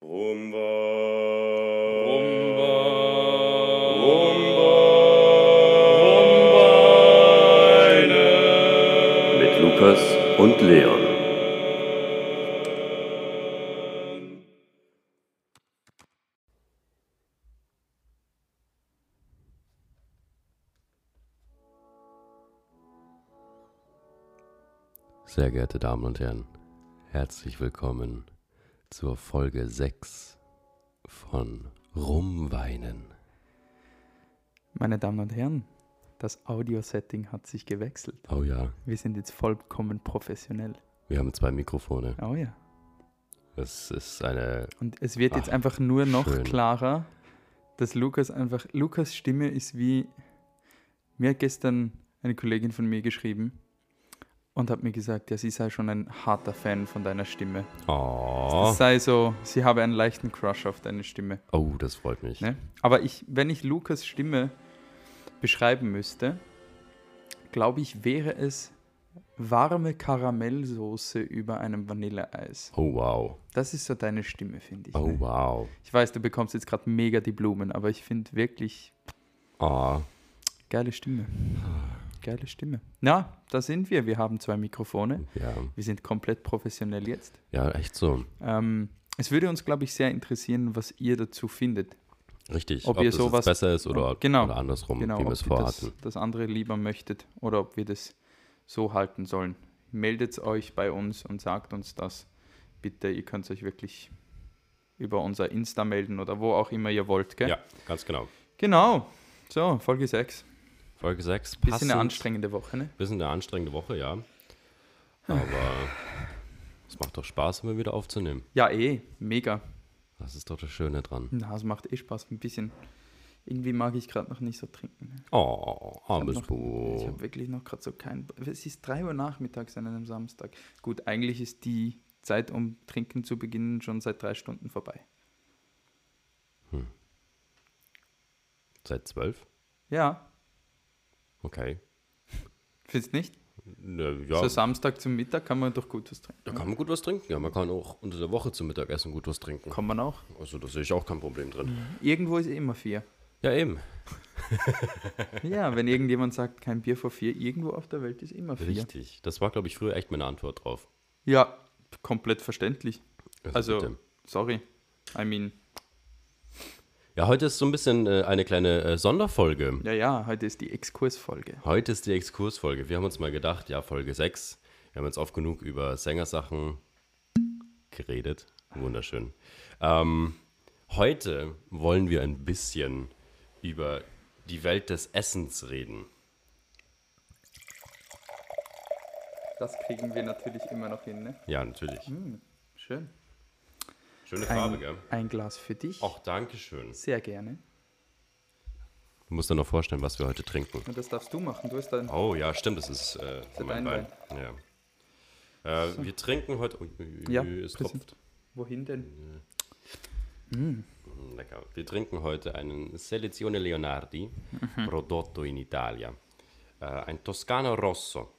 Mit Lukas und Leon. Sehr geehrte Damen und Herren, herzlich willkommen zur Folge 6 von Rumweinen. Meine Damen und Herren, das Audio-Setting hat sich gewechselt. Oh ja, Wir sind jetzt vollkommen professionell. wir haben zwei Mikrofone. Oh ja. Es ist eine. Und es wird jetzt Ach, einfach nur noch schön. klarer, dass Lukas einfach. Lukas Stimme ist wie. Mir hat gestern eine Kollegin von mir geschrieben und hat mir gesagt, ja, sie sei schon ein harter Fan von deiner Stimme. Oh, Es sei so, sie habe einen leichten Crush auf deine Stimme. oh das freut mich. Ne? Aber ich, wenn ich Lukas Stimme beschreiben müsste, glaube ich, wäre es warme Karamellsoße über einem Vanilleeis. Oh wow, Das ist so deine Stimme, finde ich. oh ne? wow. Ich weiß, du bekommst jetzt gerade mega die Blumen, aber ich finde wirklich Oh, geile Stimme. Geile Stimme. Ja, da sind wir. Wir haben zwei Mikrofone. ja, Wir sind komplett professionell jetzt. ja, echt so. Ähm, es würde uns, glaube ich, sehr interessieren, was ihr dazu findet. Richtig. Ob Ob, ihr das sowas- jetzt besser ist oder, Genau. oder andersrum, genau, wie wir es ihr das, vorhatten. das andere lieber möchtet oder ob wir das so halten sollen. Meldet euch bei uns und sagt uns das. Bitte, ihr könnt euch wirklich über unser Insta melden oder wo auch immer ihr wollt. Gell? Ja, ganz genau. Genau. So, Folge 6. Folge 6. Bisschen eine anstrengende Woche, ne? Bisschen eine anstrengende Woche, ja. Aber es macht doch Spaß, immer wieder aufzunehmen. Ja, eh, mega. Das ist doch das Schöne dran. Na, es macht eh Spaß. Ein bisschen. Irgendwie mag ich gerade noch nicht so trinken. Ne? Oh, armes Ich habe wirklich noch gerade so kein. Es ist 3 Uhr nachmittags an einem Samstag. Gut, eigentlich ist die Zeit, um trinken zu beginnen, schon seit drei Stunden vorbei. Seit zwölf? Ja, Okay. findest nicht? Ne, ja, So Samstag zum Mittag kann man doch gut was trinken. da kann man gut was trinken. Ja, man kann auch unter der Woche zum Mittagessen gut was trinken. Kann man auch. Also da sehe ich auch kein Problem drin. Irgendwo ist immer vier. Ja, eben. Ja, wenn irgendjemand sagt, kein Bier vor vier, irgendwo auf der Welt ist immer vier. Richtig. Das war, glaube ich, früher echt meine Antwort drauf. Ja, komplett verständlich. Also, bitte. sorry. I mean, Ja, heute ist so ein bisschen äh, eine kleine äh, Sonderfolge. ja, ja, heute ist die Exkursfolge. Heute ist die Exkursfolge. Wir haben uns mal gedacht, ja, Folge 6. Wir haben jetzt oft genug über Sängersachen geredet. Wunderschön. Ähm, heute wollen wir ein bisschen über die Welt des Essens reden. Das kriegen wir natürlich immer noch hin, ne? Ja, natürlich. Schön. Schöne Farbe, Ein, gell? ein Glas für dich. Auch Dankeschön. Sehr gerne. Du musst dir noch vorstellen, was wir heute trinken. Und das darfst du machen. Du hast dein. Oh ja, stimmt, das ist äh, ist mein dein Wein. Ja. Äh, Wir trinken heute. Ja, es tropft. Wohin denn? Mm, Lecker. Wir trinken heute einen Selezione Leonardi, prodotto in Italia. Äh, ein Toscano Rosso.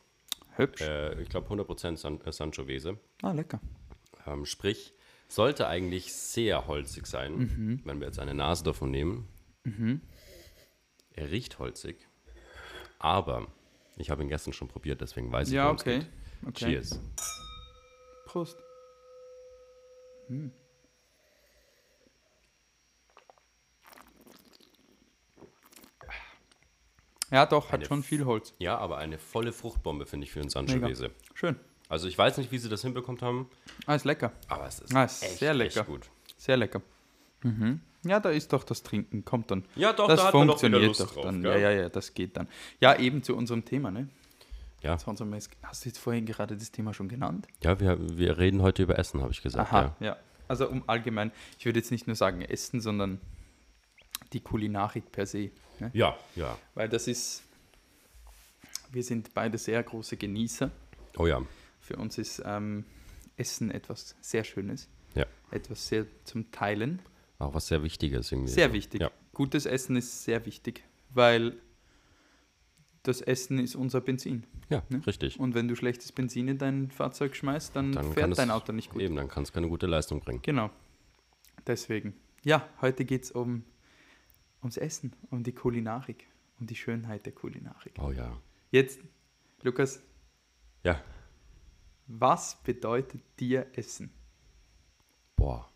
Hübsch. Äh, ich glaube 100% San äh, Sangiovese. Ah, lecker. Ähm, sprich, sollte eigentlich sehr holzig sein, Mhm. wenn wir jetzt eine Nase davon nehmen. Er riecht holzig, aber ich habe ihn gestern schon probiert, deswegen weiß ich, Ja, worum es okay. geht. okay. Cheers. Prost. Hm. Ja, doch, hat Eine schon viel Holz. Ja, aber eine volle Fruchtbombe finde ich für einen Sangiovese. Schön. Also ich weiß nicht, wie sie das hinbekommen haben, Ah, ist lecker. aber es ist, Ah, ist echt, sehr lecker. echt gut. Sehr lecker. Mhm. Ja, da ist doch das Trinken. Kommt dann. Ja, doch, das da hat man doch wieder funktioniert doch drauf, dann. gell? Ja, ja, ja, das geht dann. Ja, eben zu unserem Thema, ne? Ja. Zu unserem, hast du jetzt vorhin gerade das Thema schon genannt? Ja, wir, wir reden heute über Essen, habe ich gesagt. Aha, Ja. ja. Also um allgemein, ich würde jetzt nicht nur sagen Essen, sondern die Kulinarik per se. Ne? ja, ja. Weil das ist, wir sind beide sehr große Genießer. Oh ja. Für uns ist ähm, Essen etwas sehr Schönes, Ja. etwas sehr zum Teilen. Auch was sehr Wichtiges irgendwie. Sehr so. wichtig. Ja. Gutes Essen ist sehr wichtig, weil das Essen ist unser Benzin. Ja, Ne? richtig. Und wenn du schlechtes Benzin in dein Fahrzeug schmeißt, dann, Dann fährt dein Auto nicht gut. Eben, dann kann es keine gute Leistung bringen. Genau. Deswegen. Ja, heute geht es um, ums Essen, um die Kulinarik, um die Schönheit der Kulinarik. Oh ja. Jetzt, Lukas, Ja. Was bedeutet dir Essen? Boah.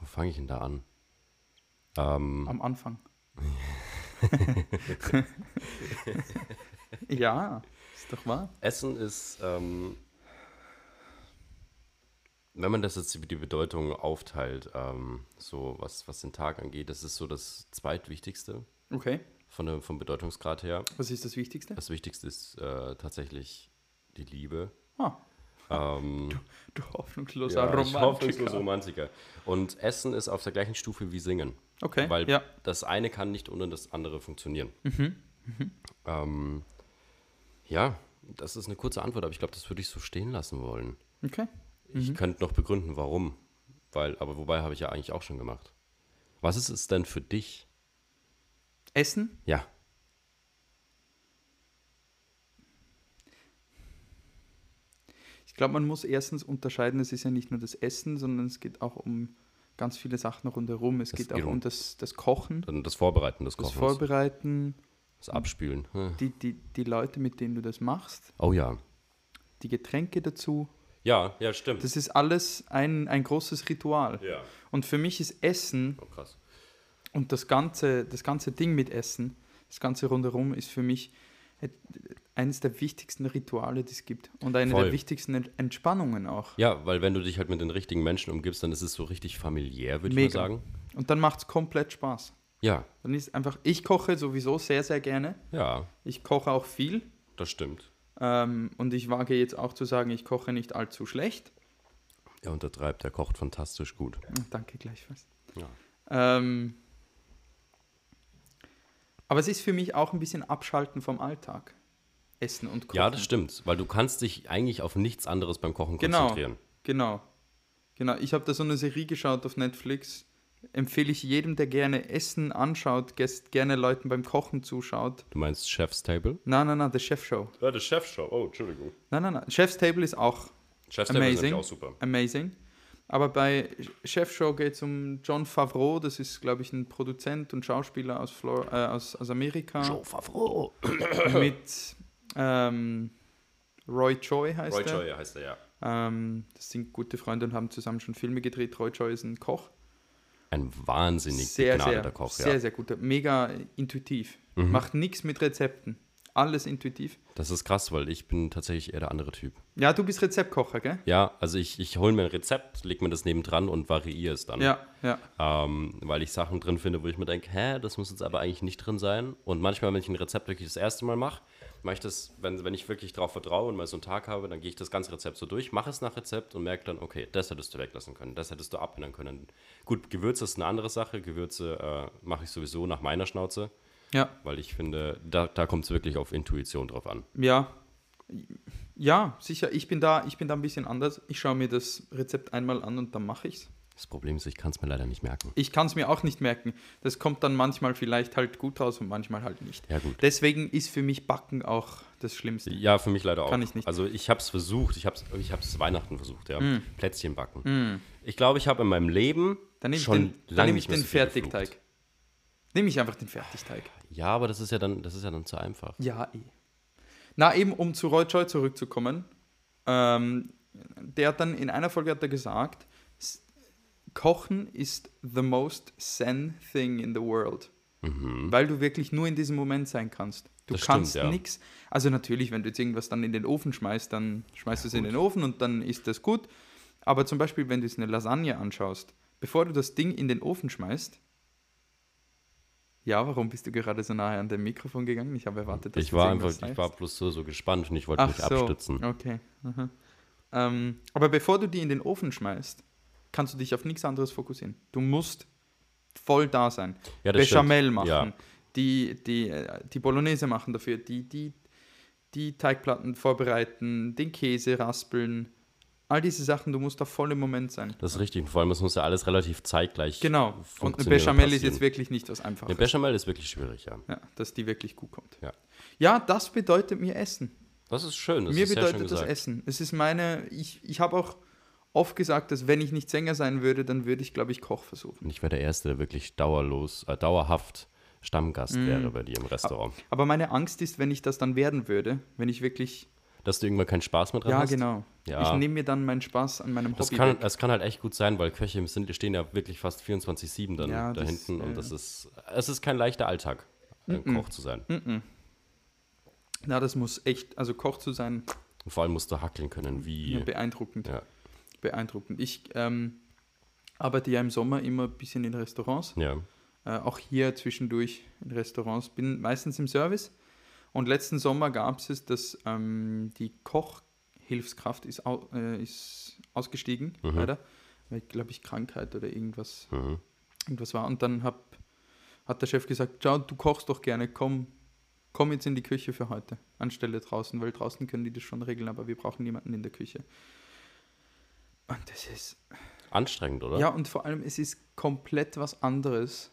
Wo fange ich denn da an? Ähm, Am Anfang. ja, ist doch wahr. Essen ist, ähm, wenn man das jetzt die Bedeutung aufteilt, ähm, so was, was den Tag angeht, das ist so das zweitwichtigste Okay. Von der, vom Bedeutungsgrad her. Was ist das Wichtigste? Das Wichtigste ist äh, tatsächlich die Liebe. Ah, Ähm, du hoffnungsloser ja, es ist Romantiker. Romantiker. Und Essen ist auf der gleichen Stufe wie Singen. Okay, Weil ja. das eine kann nicht ohne das andere funktionieren. Ähm, ja, das ist eine kurze Antwort, aber ich glaube, das würde ich so stehen lassen wollen. Okay. Ich könnte noch begründen, warum. Weil, aber wobei habe ich ja eigentlich auch schon gemacht. Was ist es denn für dich? Essen? Ja. Ich glaube, man muss erstens unterscheiden, es ist ja nicht nur das Essen, sondern es geht auch um ganz viele Sachen rundherum. Es Das geht auch um- das, das Kochen, Dann das Vorbereiten des das Kochens. Vorbereiten, das Abspülen. Hm. die, die, die Leute, mit denen du das machst, Oh ja. die Getränke dazu. Ja, ja, stimmt. Das ist alles ein, ein großes Ritual. ja. Und für mich ist Essen Oh, krass. Und das ganze, das ganze Ding mit Essen, das ganze rundherum ist für mich eines der wichtigsten Rituale, die es gibt. Und eine Voll. der wichtigsten Ent- Entspannungen auch. Ja, weil wenn du dich halt mit den richtigen Menschen umgibst, dann ist es so richtig familiär, würde ich mal sagen. Und dann macht es komplett Spaß. Ja, Dann ist einfach, ich koche sowieso sehr, sehr gerne. ja, Ich koche auch viel. das stimmt. Ähm, und ich wage jetzt auch zu sagen, ich koche nicht allzu schlecht. Er untertreibt, er kocht fantastisch gut. Danke gleichfalls. Ja. Ähm, aber es ist für mich auch ein bisschen Abschalten vom Alltag. Essen und Kochen. Ja, das stimmt, weil du kannst dich eigentlich auf nichts anderes beim Kochen Genau. konzentrieren. Genau. Genau. Ich habe da so eine Serie geschaut auf Netflix. Empfehle ich jedem, der gerne Essen anschaut, gerne Leuten beim Kochen zuschaut. Du meinst Chef's Table? Nein, nein, nein, The Chef Show. Ja, das Chef's-Show. Oh, Entschuldigung. Nein, nein, nein. Chef's Table ist auch Chef's Table ist Amazing. nämlich auch super. amazing. Aber bei Chef Show geht es um John Favreau. Das ist, glaube ich, ein Produzent und Schauspieler aus, Flor äh, aus, aus Amerika. Favreau. Mit ähm, Roy Choi heißt Roy er. Choi heißt er, ja. Ähm, das sind gute Freunde und haben zusammen schon Filme gedreht. Roy Choi ist ein Koch. Ein wahnsinnig sehr, begnadeter sehr, Koch, sehr, ja. sehr guter. Mega intuitiv. Mhm. Macht nichts mit Rezepten. Alles intuitiv. Das ist krass, weil ich bin tatsächlich eher der andere Typ. Ja, du bist Rezeptkocher, gell? Ja, also ich, ich hole mir ein Rezept, leg mir das nebendran und variiere es dann. Ja, ja. Ähm, weil ich Sachen drin finde, wo ich mir denke, hä, das muss jetzt aber eigentlich nicht drin sein. Und manchmal, wenn ich ein Rezept wirklich das erste Mal mache, mache ich das, wenn, wenn ich wirklich drauf vertraue und mal so einen Tag habe, dann gehe ich das ganze Rezept so durch, mache es nach Rezept und merke dann, okay, das hättest du weglassen können, das hättest du abändern können. Gut, Gewürze ist eine andere Sache. Gewürze äh, mache ich sowieso nach meiner Schnauze, Ja, weil ich finde, da, da kommt es wirklich auf Intuition drauf an. ja. Ja, sicher. Ich bin da, ich bin da ein bisschen anders. Ich schaue mir das Rezept einmal an und dann mache ich's. Das Problem ist, ich kann es mir leider nicht merken. Ich kann es mir auch nicht merken. Das kommt dann manchmal vielleicht halt gut raus und manchmal halt nicht. Ja, gut. Deswegen ist für mich Backen auch das Schlimmste. Ja, für mich leider auch. Kann ich nicht. Also ich habe es versucht, ich habe es ich hab's Weihnachten versucht, ja. Mm. Plätzchen backen. Ich glaube, ich habe in meinem Leben Dann nehme ich schon den, dann lange nehm nicht ich mehr den so Fertigteig. geflucht. Nehme ich einfach den Fertigteig. Ja, aber das ist ja dann, das ist ja dann zu einfach. Ja, eh. Na, eben, um zu Roy Choi zurückzukommen. Ähm, der hat dann in einer Folge hat er gesagt, Kochen ist the most zen thing in the world. Weil du wirklich nur in diesem Moment sein kannst. Du Mhm. Das kannst ja. nichts. Also natürlich, wenn du jetzt irgendwas dann in den Ofen schmeißt, dann schmeißt du es in den Ofen und dann ist das gut. Aber zum Beispiel, wenn du jetzt eine Lasagne anschaust, bevor du das Ding in den Ofen schmeißt, ja, warum bist du gerade so nahe an dem Mikrofon gegangen? Ich habe erwartet, dass Ich war einfach, ich war bloß so, so gespannt und ich wollte Ach mich so, abstützen. okay. Ähm, aber bevor du die in den Ofen schmeißt, kannst du dich auf nichts anderes fokussieren. Du musst voll da sein. Ja, Bechamel stimmt. machen, Ja. die, die, äh, die Bolognese machen dafür, die, die, die Teigplatten vorbereiten, den Käse raspeln. All diese Sachen, du musst da voll im Moment sein. Das ist richtig. Vor allem, es muss ja alles relativ zeitgleich Genau. Und eine Bechamel ist jetzt wirklich nicht was Einfaches. Eine Bechamel ist wirklich schwierig, ja. Ja, dass die wirklich gut kommt. Ja. Ja, das bedeutet mir Essen. Das ist schön. Das Mir ist sehr schön bedeutet das. Essen. Es ist meine, ich, ich habe auch oft gesagt, dass wenn ich nicht Sänger sein würde, dann würde ich, glaube ich, Koch versuchen. Und ich wäre der Erste, der wirklich dauerlos, äh, dauerhaft Stammgast Mm. wäre bei dir im Restaurant. Aber meine Angst ist, wenn ich das dann werden würde, wenn ich wirklich, Dass du irgendwann keinen Spaß mehr dran ja hast. genau, Ja. ich nehme mir dann meinen Spaß an meinem Das Hobby kann, weg. das kann halt echt gut sein, weil Köche sind, stehen ja wirklich fast 24-7 dann Ja, da das- hinten und ja. das ist, es ist kein leichter Alltag, ein Koch zu sein. Na, das muss echt, also Koch zu sein, Und vor allem musst du hackeln können, wie. ja, beeindruckend. Ja, Beeindruckend. Ich ähm, arbeite ja im Sommer immer ein bisschen in Restaurants. ja. äh, auch hier zwischendurch in Restaurants, bin meistens im Service. Und letzten Sommer gab es es, dass ähm, die Kochhilfskraft ist, au äh, ist ausgestiegen, Mhm. leider, weil, glaube ich, Krankheit oder irgendwas, Mhm. irgendwas war. Und dann hab, hat der Chef gesagt, schau, du kochst doch gerne, komm, komm jetzt in die Küche für heute, anstelle draußen, weil draußen können die das schon regeln, aber wir brauchen niemanden in der Küche. Und das ist, Anstrengend, oder? ja, und vor allem, es ist komplett was anderes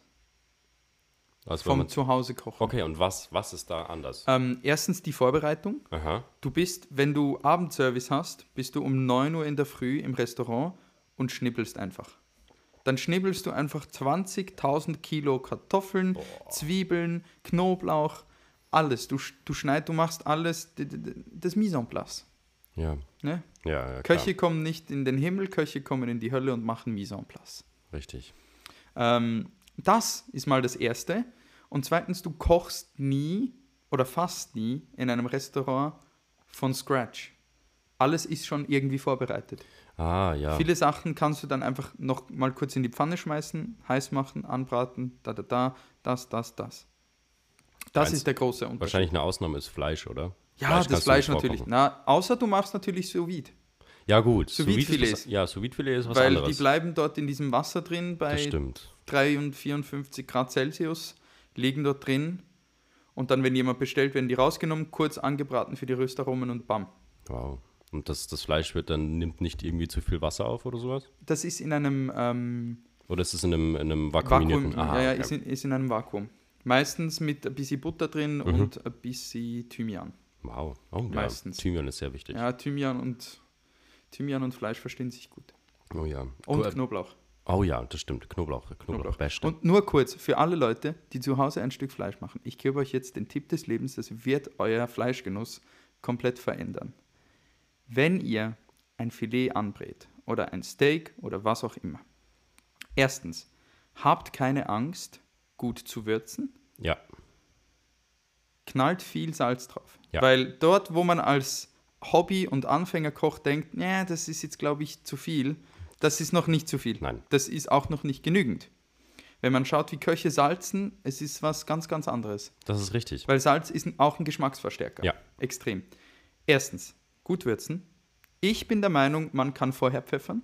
Also vom man, Zuhause kochen. okay, und was, was ist da anders? Ähm, erstens die Vorbereitung. Aha. Du bist, wenn du Abendservice hast, bist du um 9 Uhr in der Früh im Restaurant und schnippelst einfach. Dann schnippelst du einfach 20.000 Kilo Kartoffeln, Zwiebeln, Knoblauch, alles. Du, du schneidest, du machst alles, das Mise en place. Ja. Ne? Ja, ja. Köche kommen nicht in den Himmel, Köche kommen in die Hölle und machen Mise en place. Richtig. Ähm, das ist mal das Erste. Und zweitens, du kochst nie oder fast nie in einem Restaurant von Scratch. Alles ist schon irgendwie vorbereitet. Ah, ja. Viele Sachen kannst du dann einfach noch mal kurz in die Pfanne schmeißen, heiß machen, anbraten, da, da, da, das, das, das. Das Eins- ist der große Unterschied. Wahrscheinlich eine Ausnahme ist Fleisch, oder? ja, kannst das Fleisch natürlich. Na, außer du machst natürlich sous vide. Ja, gut. Sous Sous vide vide ist was-. Ja, sous vide Filet ist was weil anderes. die bleiben dort in diesem Wasser drin bei das stimmt. 3 und 54 Grad Celsius, liegen dort drin. Und dann, wenn jemand bestellt, werden die rausgenommen, kurz angebraten für die Röstaromen und bam. Wow. Und das, das Fleisch wird dann, nimmt nicht irgendwie zu viel Wasser auf oder sowas? Das ist in einem ähm, Oder ist es in einem, in einem Vakuum. vakuumierten? Aha, ja, ja, ist, in, ist in einem Vakuum. Meistens mit ein bisschen Butter drin Mhm. und ein bisschen Thymian. Wow. Oh, ja. Meistens. Thymian ist sehr wichtig. Ja, Thymian und, Thymian und Fleisch verstehen sich gut. Oh ja. Und Cool. Knoblauch. Oh ja, das stimmt. Knoblauch. Knoblauch, Knoblauch. Und nur kurz, für alle Leute, die zu Hause ein Stück Fleisch machen, ich gebe euch jetzt den Tipp des Lebens, das wird euer Fleischgenuss komplett verändern. Wenn ihr ein Filet anbrät oder ein Steak oder was auch immer, erstens, habt keine Angst, gut zu würzen, ja. knallt viel Salz drauf. Ja. Weil dort, wo man als Hobby- und Anfängerkoch denkt, ja, das ist jetzt, glaube ich, zu viel, das ist noch nicht zu viel. Nein. Das ist auch noch nicht genügend. Wenn man schaut, wie Köche salzen, es ist was ganz, ganz anderes. Das ist richtig. Weil Salz ist auch ein Geschmacksverstärker. Ja. Extrem. Erstens, gut würzen. Ich bin der Meinung, man kann vorher pfeffern.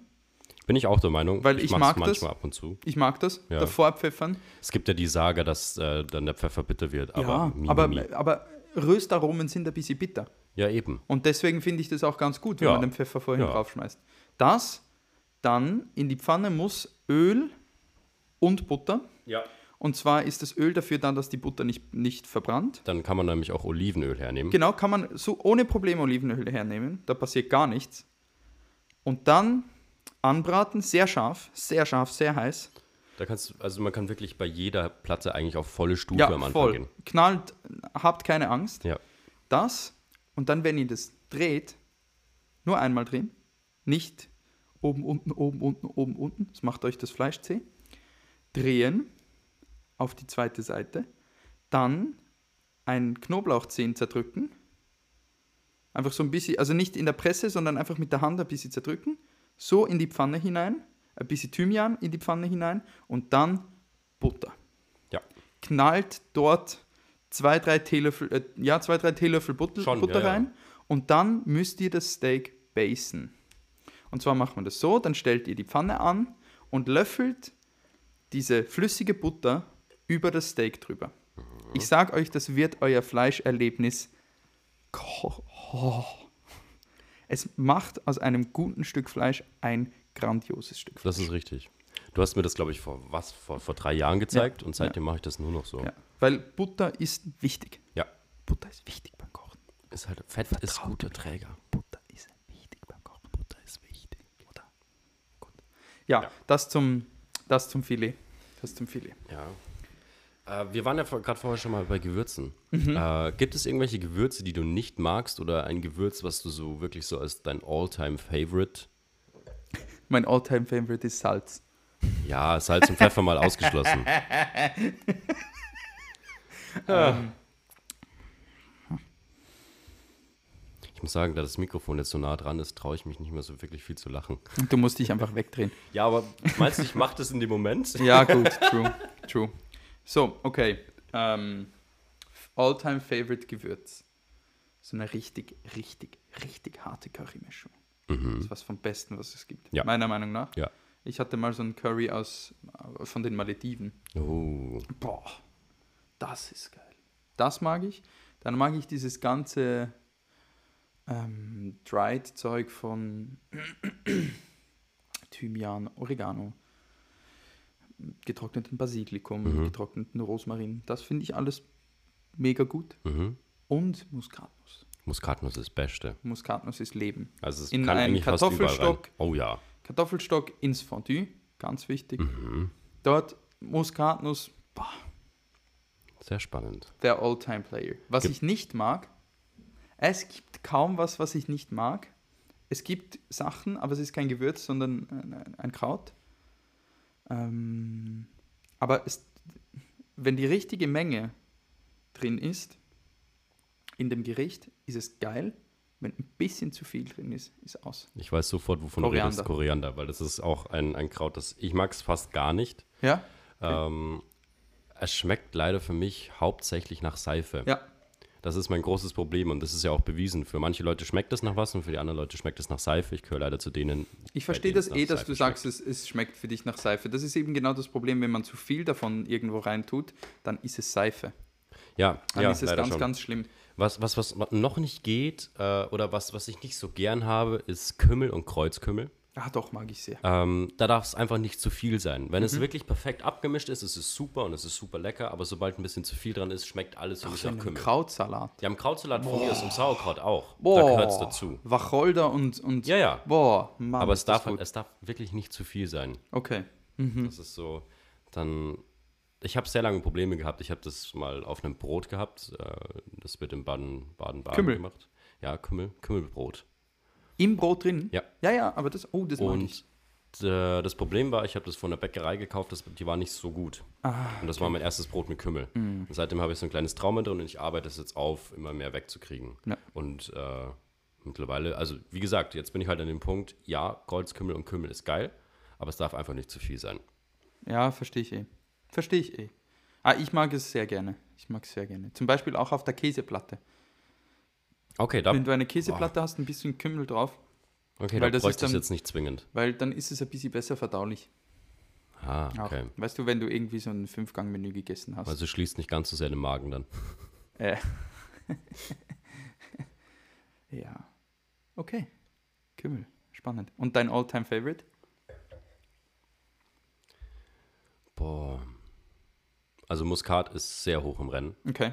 Bin ich auch der Meinung. Weil ich mach's mag das. manchmal ab und zu. Ich mag das, Ja. davor pfeffern. Es gibt ja die Sage, dass äh, dann der Pfeffer bitter wird. Aber, ja, mi, aber, mi. aber Röstaromen sind ein bisschen bitter. ja, eben. Und deswegen finde ich das auch ganz gut, wenn Ja. man den Pfeffer vorhin Ja. draufschmeißt. Das, dann in die Pfanne muss Öl und Butter. Ja. Und zwar ist das Öl dafür da, dass die Butter nicht, nicht verbrannt. Dann kann man nämlich auch Olivenöl hernehmen. Genau, kann man so ohne Probleme Olivenöl hernehmen. Da passiert gar nichts. Und dann anbraten, sehr scharf, sehr scharf, sehr heiß. Da kannst du, also man kann wirklich bei jeder Platte eigentlich auf volle Stufe Ja, am Anfang voll. gehen. Knallt, habt keine Angst. Ja. Das und dann, wenn ihr das dreht, nur einmal drehen. Nicht oben, unten, oben, unten, oben, unten. Das macht euch das Fleisch zäh. Drehen auf die zweite Seite. Dann ein Knoblauchzehen zerdrücken. Einfach so ein bisschen, also nicht in der Presse, sondern einfach mit der Hand ein bisschen zerdrücken. So in die Pfanne hinein. Ein bisschen Thymian in die Pfanne hinein. Und dann Butter Ja. knallt dort zwei, drei Teelöffel, äh, ja, zwei, drei Teelöffel Butter, Schon, Butter ja, ja. rein und dann müsst ihr das Steak basen. Und zwar macht man das so, dann stellt ihr die Pfanne an und löffelt diese flüssige Butter über das Steak drüber. Mhm. Ich sag euch, das wird euer Fleischerlebnis. Oh. Es macht aus einem guten Stück Fleisch ein grandioses Stück Fleisch. Das ist richtig. Du hast mir das, glaube ich, vor was? Vor, vor drei Jahren gezeigt und seitdem mache ich das nur noch so. Ja. Weil Butter ist wichtig. Ja. Butter ist wichtig beim Kochen. Ist halt, Fett ist guter Träger. Butter ist wichtig beim Kochen. Butter ist wichtig, oder? Gut. Ja, das zum, das zum Filet. Das zum Filet. Ja. Äh, wir waren ja gerade vorher schon mal bei Gewürzen. Mhm. Äh, gibt es irgendwelche Gewürze, die du nicht magst oder ein Gewürz, was du so wirklich so als dein All-Time-Favorite? Mein Alltime favorite ist Salz. Ja, Salz und Pfeffer mal ausgeschlossen. Ähm, Ich muss sagen, da das Mikrofon jetzt so nah dran ist, traue ich mich nicht mehr so wirklich viel zu lachen. du musst dich einfach wegdrehen. Ja, aber meinst du, ich mache das in dem Moment? Ja, gut, true, true. So, okay. Ähm, Alltime favorite Gewürz. So eine richtig, richtig, richtig harte Currymischung. Das ist was vom Besten, was es gibt. Mhm. Ja. Meiner Meinung nach. Ja. Ich hatte mal so einen Curry aus, äh, von den Malediven. Oh, Boah, das ist geil. Das mag ich. Dann mag ich dieses ganze ähm, Dried-Zeug von Thymian, Oregano, getrockneten Basilikum, Mhm. getrockneten Rosmarin. Das finde ich alles mega gut. mhm. Und Muskatnuss. Muskatnuss ist das Beste. Muskatnuss ist Leben. Also es In kann einen eigentlich fast. Kartoffelstock. Oh ja. Kartoffelstock ins Fondue, ganz wichtig. Mhm. Dort Muskatnuss, boah, Sehr spannend. der All-Time-Player. Was Gibt- ich nicht mag, es gibt kaum was, was ich nicht mag. Es gibt Sachen, aber es ist kein Gewürz, sondern ein, ein Kraut. Ähm, aber es, wenn die richtige Menge drin ist, in dem Gericht, ist es geil. Wenn ein bisschen zu viel drin ist, ist aus. Ich weiß sofort, wovon Koriander. du redest. Koriander, weil das ist auch ein, ein Kraut, das ich mag es fast gar nicht. Ja? Ähm, es schmeckt leider für mich hauptsächlich nach Seife. Ja. Das ist mein großes Problem und das ist ja auch bewiesen. Für manche Leute schmeckt es nach was und für die anderen Leute schmeckt es nach Seife. Ich gehöre leider zu denen. Ich verstehe das eh, dass Seife du sagst, es, es schmeckt für dich nach Seife. Das ist eben genau das Problem, wenn man zu viel davon irgendwo reintut, dann ist es Seife. Ja, Dann ja ist es ganz, schon. ganz schlimm. Was, was, was noch nicht geht äh, oder was, was ich nicht so gern habe, ist Kümmel und Kreuzkümmel. Ah, doch, mag ich sehr. Ähm, da darf es einfach nicht zu viel sein. Wenn Mhm. es wirklich perfekt abgemischt ist, ist es super und es ist super lecker, aber sobald ein bisschen zu viel dran ist, schmeckt alles Ach, nach Kümmel. Krautsalat. Ja, im Krautsalat von mir ist im Sauerkraut auch. Da Boah, gehört es dazu. Wacholder und, und Ja, ja. Boah, Mann, Aber es darf, gut. es darf wirklich nicht zu viel sein. Okay. Das ist so, dann, ich habe sehr lange Probleme gehabt. Ich habe das mal auf einem Brot gehabt. Äh, das wird in Baden, Baden-Baden gemacht. Ja, Kümmel, Kümmelbrot. Im Brot drin? Ja. Ja, ja, aber das, oh, das mag Und ich. äh, das Problem war, ich habe das von der Bäckerei gekauft, das, die war nicht so gut. Ah, und das war mein erstes Brot mit Kümmel. Mhm. Und seitdem habe ich so ein kleines Trauma drin und ich arbeite es jetzt auf, immer mehr wegzukriegen. Ja. Und äh, mittlerweile, also wie gesagt, jetzt bin ich halt an dem Punkt, ja, Kreuzkümmel und Kümmel ist geil, aber es darf einfach nicht zu viel sein. Ja, verstehe ich eh. Verstehe ich eh. Ah, ich mag es sehr gerne. Ich mag es sehr gerne. Zum Beispiel auch auf der Käseplatte. Okay, da, Wenn du eine Käseplatte hast, ein bisschen Kümmel drauf, okay, weil da das ist bräuchte ich jetzt nicht zwingend. weil dann ist es ein bisschen besser verdaulich. Ah, Auch. okay. Weißt du, wenn du irgendwie so ein Fünfgang-Menü gegessen hast. Also schließt nicht ganz so sehr den Magen dann. Äh. ja. Okay. Kümmel. Spannend. Und dein All-Time Favorite? Boah. Also Muskat ist sehr hoch im Rennen. Okay.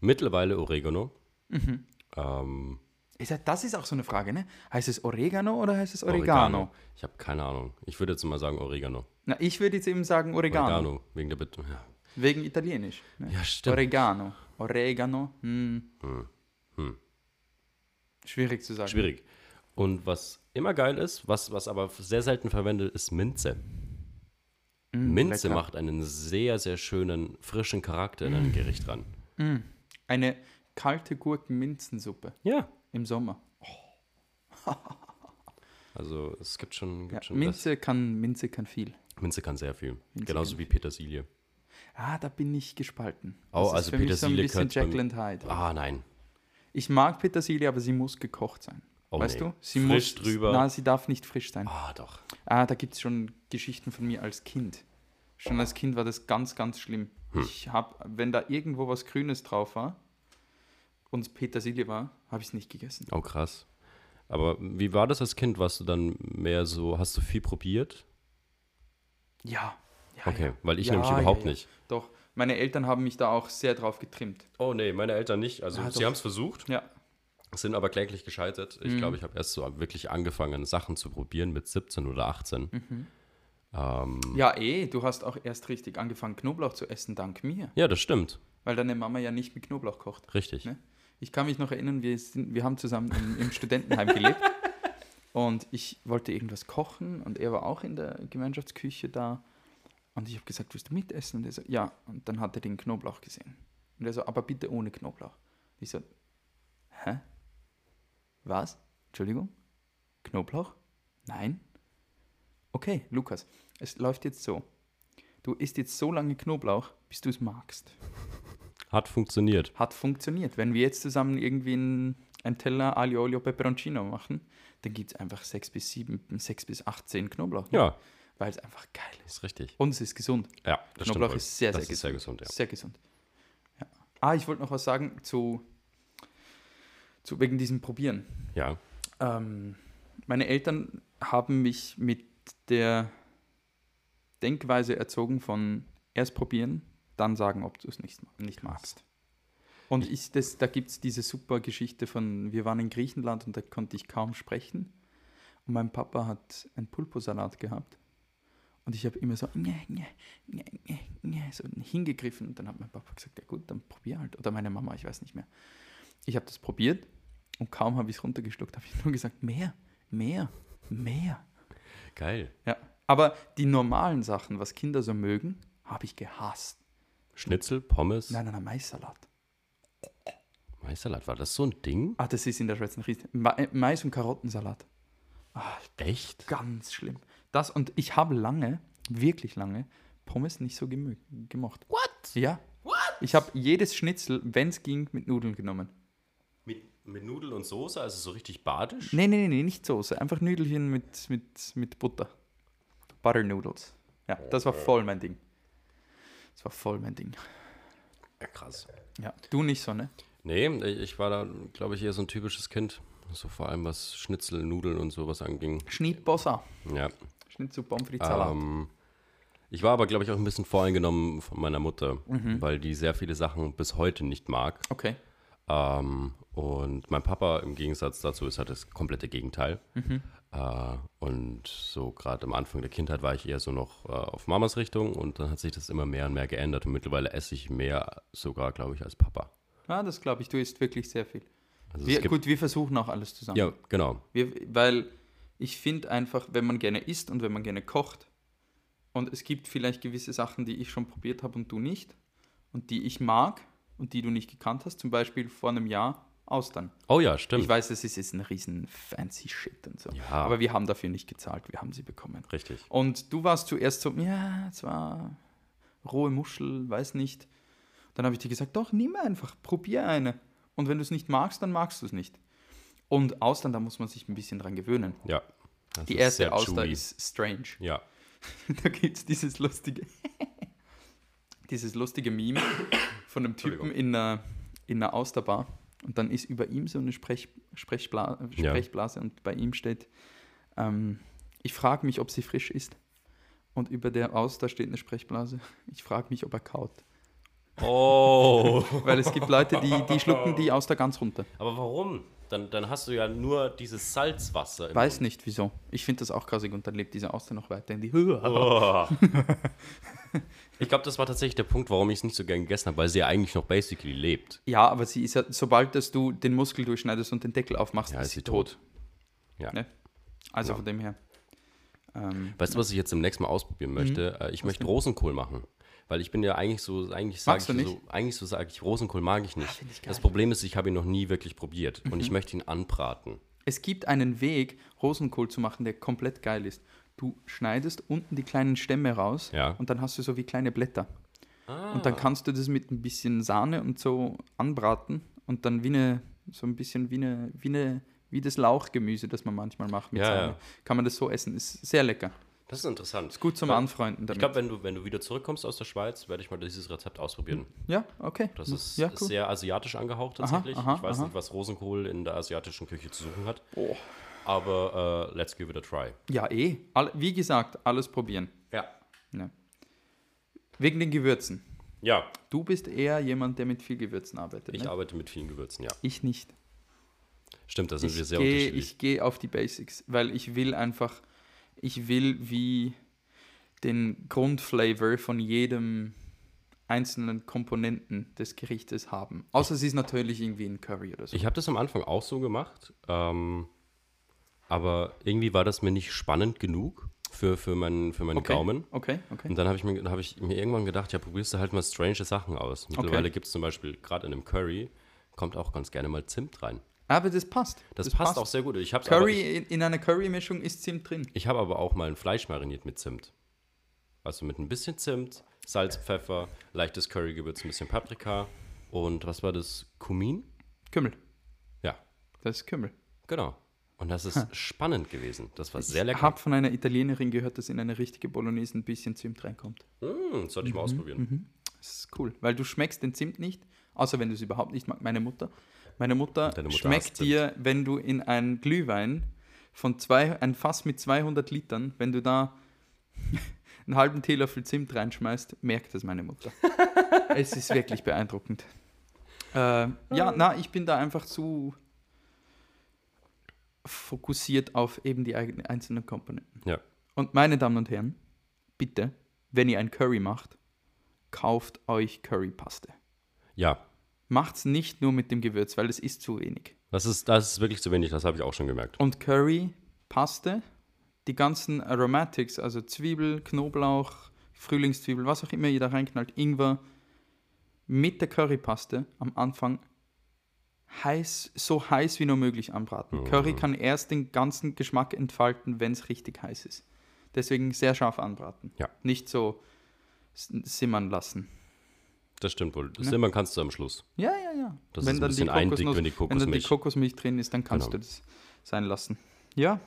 Mittlerweile Oregano. Mhm. Ähm, Ich sag, das ist auch so eine Frage, ne? Heißt es Oregano oder heißt es Oregano? Ich habe keine Ahnung. Ich würde jetzt mal sagen Oregano. Na, ich würde jetzt eben sagen Oregano. Oregano, wegen der Bitte. Ja. Wegen Italienisch. Ne? ja, stimmt. Oregano. Oregano. Hm. Hm. Hm. Schwierig zu sagen. Schwierig. Und was immer geil ist, was, was aber sehr selten verwendet, ist Minze. Mm, Minze lecker. macht einen sehr, sehr schönen, frischen Charakter in ein Gericht ran. Mm. Eine kalte Gurken-Minzensuppe Ja. im Sommer. Also es gibt schon, Ja, gibt schon Minze, kann, Minze kann viel. das. Minze kann sehr viel. Minze Genauso wie Petersilie. Ah, da bin ich gespalten. Oh, Das ist also für mich so ein Petersilie bisschen and Hyde. Ah, nein. Ich mag Petersilie, aber sie muss gekocht sein. Oh, weißt nee. du? Sie Frisch muss, drüber. Na, sie darf nicht frisch sein. Ah, doch. Ah, da gibt es schon Geschichten von mir als Kind. Schon als Kind war das ganz, ganz schlimm. Hm. Ich habe, wenn da irgendwo was Grünes drauf war und Petersilie war, habe ich es nicht gegessen. Oh, krass. Aber wie war das als Kind? Warst du dann mehr so, hast du viel probiert? Ja. ja Okay, ja. weil ich Ja, nämlich überhaupt nicht. Doch, meine Eltern haben mich da auch sehr drauf getrimmt. Oh nee, meine Eltern nicht. Also sie haben es versucht. Ja. Sind aber kläglich gescheitert. Mhm. Ich glaube, ich habe erst so wirklich angefangen, Sachen zu probieren mit 17 oder 18. Mhm. Ähm, Ja, eh, du hast auch erst richtig angefangen, Knoblauch zu essen, dank mir. ja, das stimmt. Weil deine Mama ja nicht mit Knoblauch kocht. Richtig. Ne? Ich kann mich noch erinnern, wir, sind, wir haben zusammen im, im Studentenheim gelebt. Und ich wollte irgendwas kochen und er war auch in der Gemeinschaftsküche da. Und ich habe gesagt, willst du mitessen? Und er so, ja. Und dann hat er den Knoblauch gesehen. Und er so, aber bitte ohne Knoblauch. Ich so, hä? Was? Entschuldigung? Knoblauch? Nein? Okay, Lukas, es läuft jetzt so. Du isst jetzt so lange Knoblauch, bis du es magst. Hat funktioniert. Hat funktioniert. Wenn wir jetzt zusammen irgendwie einen, einen Teller Aglio Olio Peperoncino machen, dann gibt es einfach 6 bis 7, 6 bis 18 Knoblauch. Ja, Weil es einfach geil ist. ist richtig. Und es ist gesund. Ja, das Knoblauch stimmt. ist sehr, das sehr ist sehr gesund, ja. Sehr gesund. Ja. Ah, ich wollte noch was sagen zu, zu wegen diesem Probieren. Ja, Ähm, meine Eltern haben mich mit der Denkweise erzogen von erst probieren, dann sagen, ob du es nicht, nicht magst. Und ich, das, da gibt es diese super Geschichte von, wir waren in Griechenland und da konnte ich kaum sprechen. Und mein Papa hat einen Pulposalat gehabt. Und ich habe immer so, nye, nye, nye, nye, nye, so hingegriffen. Und dann hat mein Papa gesagt, ja gut, dann probier halt. Oder meine Mama, ich weiß nicht mehr. Ich habe das probiert und kaum habe ich es runtergeschluckt, habe ich nur gesagt, mehr, mehr, mehr. geil. Ja. Aber die normalen Sachen, was Kinder so mögen, habe ich gehasst. Schnitzel, Pommes, Nein, nein, nein, Maissalat. Maisalat, war das so ein Ding? Ah, das ist in der Schweiz Riesen. Ma äh, Mais- und Karottensalat. Echt? Ganz schlimm. Das und ich habe lange, wirklich lange, Pommes nicht so gemocht. What? Ja. What? Ich habe jedes Schnitzel, wenn es ging, mit Nudeln genommen. Mit, mit Nudeln und Soße, also so richtig badisch? Nee, nee, nee, nicht Soße. Einfach Nudelchen mit, mit, mit Butter. Butter Noodles. Ja, das war voll mein Ding. Das war voll mein Ding. Ja, krass. Ja, du nicht so, ne? Nee, ich war da, glaube ich, eher so ein typisches Kind. So vor allem was Schnitzel, Nudeln und sowas anging. Schnittbossa. Ja. Schnitzel, Pommes frites, Salat. Ähm, ich war aber, glaube ich, auch ein bisschen voreingenommen von meiner Mutter, Mhm. weil die sehr viele Sachen bis heute nicht mag. Okay. Ähm, und mein Papa im Gegensatz dazu ist halt das komplette Gegenteil. Mhm. Äh, und so gerade am Anfang der Kindheit war ich eher so noch äh, auf Mamas Richtung und dann hat sich das immer mehr und mehr geändert und mittlerweile esse ich mehr sogar, glaube ich, als Papa. Ja, das glaube ich. Du isst wirklich sehr viel. Also Wir, gut, wir versuchen auch alles zusammen. ja, genau. Wir, weil ich finde einfach, wenn man gerne isst und wenn man gerne kocht, und es gibt vielleicht gewisse Sachen, die ich schon probiert habe und du nicht, und die ich mag und die du nicht gekannt hast, zum Beispiel vor einem Jahr Austern. Oh ja, stimmt. Ich weiß, das ist jetzt ein riesen fancy Shit und so. Ja. Aber wir haben dafür nicht gezahlt, wir haben sie bekommen. Richtig. Und du warst zuerst so, ja, es war rohe Muschel, weiß nicht. Dann habe ich dir gesagt, doch, nimm einfach, probier eine. Und wenn du es nicht magst, dann magst du es nicht. Und Austern, da muss man sich ein bisschen dran gewöhnen. Ja. Die erste Auster chewy. ist strange. Ja. da gibt es dieses lustige, dieses lustige Meme von einem Typen in einer, in einer Austerbar. Und dann ist über ihm so eine Sprech, Sprechbla Ja. Sprechblase und bei ihm steht, ähm, ich frage mich, ob sie frisch ist. Und über der Auster steht eine Sprechblase. Ich frage mich, ob er kaut. Oh. Weil es gibt Leute, die, die schlucken die Auster ganz runter. Aber warum? Dann, dann hast du ja nur dieses Salzwasser. Im Weiß Mund. nicht wieso. Ich finde das auch grausig und dann lebt diese Auster noch weiter in die Oh. ich glaube, das war tatsächlich der Punkt, warum ich es nicht so gern gegessen habe, weil sie ja eigentlich noch basically lebt. Ja, aber sie ist ja, sobald dass du den Muskel durchschneidest und den Deckel aufmachst, Ja, ist ist sie tot. tot. Ja. Ne? Also Ja. von dem her. Ähm, Weißt du, was ich jetzt demnächst mal ausprobieren möchte? Äh, Ich möchte Rosenkohl machen. Weil ich bin ja eigentlich so, eigentlich sage ich so, eigentlich so sage ich, Rosenkohl mag ich nicht. find ich das Problem ist, ich habe ihn noch nie wirklich probiert und ich möchte ihn anbraten. es gibt einen Weg, Rosenkohl zu machen, der komplett geil ist. Du schneidest unten die kleinen Stämme raus Ja. und dann hast du so wie kleine Blätter. Und dann Ah. kannst du das mit ein bisschen Sahne und so anbraten und dann wie eine, so ein bisschen wie eine, wie eine, wie das Lauchgemüse, das man manchmal macht mit Ja, Sahne. ja. Kann man das so essen. Ist sehr lecker. Das ist interessant. Ist gut zum Ja. Anfreunden Ich damit. glaube, wenn du, wenn du wieder zurückkommst aus der Schweiz, werde ich mal dieses Rezept ausprobieren. ja, okay. Das ist, ja, ist cool. sehr asiatisch angehaucht Aha, tatsächlich. aha, ich weiß aha. nicht, was Rosenkohl in der asiatischen Küche zu suchen hat. Oh. Aber äh, let's give it a try. Ja, eh. Wie gesagt, alles probieren. Ja. Ja. Wegen den Gewürzen. Ja, Du bist eher jemand, der mit viel Gewürzen arbeitet. ich ne? arbeite mit vielen Gewürzen, ja. ich nicht. Stimmt, da sind wir ich sehr gehe, unterschiedlich. ich gehe auf die Basics, weil ich will einfach, ich will wie den Grundflavor von jedem einzelnen Komponenten des Gerichtes haben. Außer es ist natürlich irgendwie ein Curry oder so. Ich habe das am Anfang auch so gemacht, ähm, aber irgendwie war das mir nicht spannend genug für, für, meinen, für meinen okay. Gaumen. Okay, okay. Und dann habe ich, mir- hab ich mir irgendwann gedacht, ja, probierst du halt mal strange Sachen aus. Mittlerweile Okay. gibt es zum Beispiel, gerade in einem Curry, kommt auch ganz gerne mal Zimt rein. Aber das passt. Das, passt, auch sehr gut. Ich habe aber, Curry ich, in, in einer Curry-Mischung ist Zimt drin. ich hab aber auch mal ein Fleisch mariniert mit Zimt. Also mit ein bisschen Zimt, Salz, Pfeffer, leichtes Currygewürz, ein bisschen Paprika und was war das? Kumin? Kümmel. Ja, Das ist Kümmel. genau. Und das ist spannend gewesen. Das war sehr Ich lecker. habe von einer Italienerin gehört, dass in eine richtige Bolognese ein bisschen Zimt reinkommt. Mm, sollte ich Mhm. mal ausprobieren. Das ist cool, weil du schmeckst den Zimt nicht, außer wenn du es überhaupt nicht magst. Meine Mutter, meine Mutter, Mutter schmeckt Zimt. dir, wenn du in einen Glühwein von zwei, ein Fass mit 200 Litern, wenn du da einen halben Teelöffel Zimt reinschmeißt, merkt das meine Mutter. es ist wirklich beeindruckend. Äh, ja, na, ich bin da einfach zu fokussiert auf eben die einzelnen Komponenten. Ja. Und meine Damen und Herren, bitte, wenn ihr ein Curry macht, kauft euch Currypaste. Ja, Macht's nicht nur mit dem Gewürz, weil es ist zu wenig. das ist, das ist wirklich zu wenig, das habe ich auch schon gemerkt. Und Currypaste, die ganzen Aromatics, also Zwiebel, Knoblauch, Frühlingszwiebel, was auch immer ihr da reinknallt, Ingwer, mit der Currypaste am Anfang heiß, so heiß wie nur möglich anbraten. Curry kann erst den ganzen Geschmack entfalten, wenn es richtig heiß ist. Deswegen sehr scharf anbraten. Ja. Nicht so simmern lassen. Das stimmt wohl. Das Ne? Simmern kannst du am Schluss. Ja, ja, ja. Das ist ein bisschen eindickt, wenn die wenn dann die Kokosmilch- Kokosmilch drin ist, dann kannst Genau. du das sein lassen. Ja,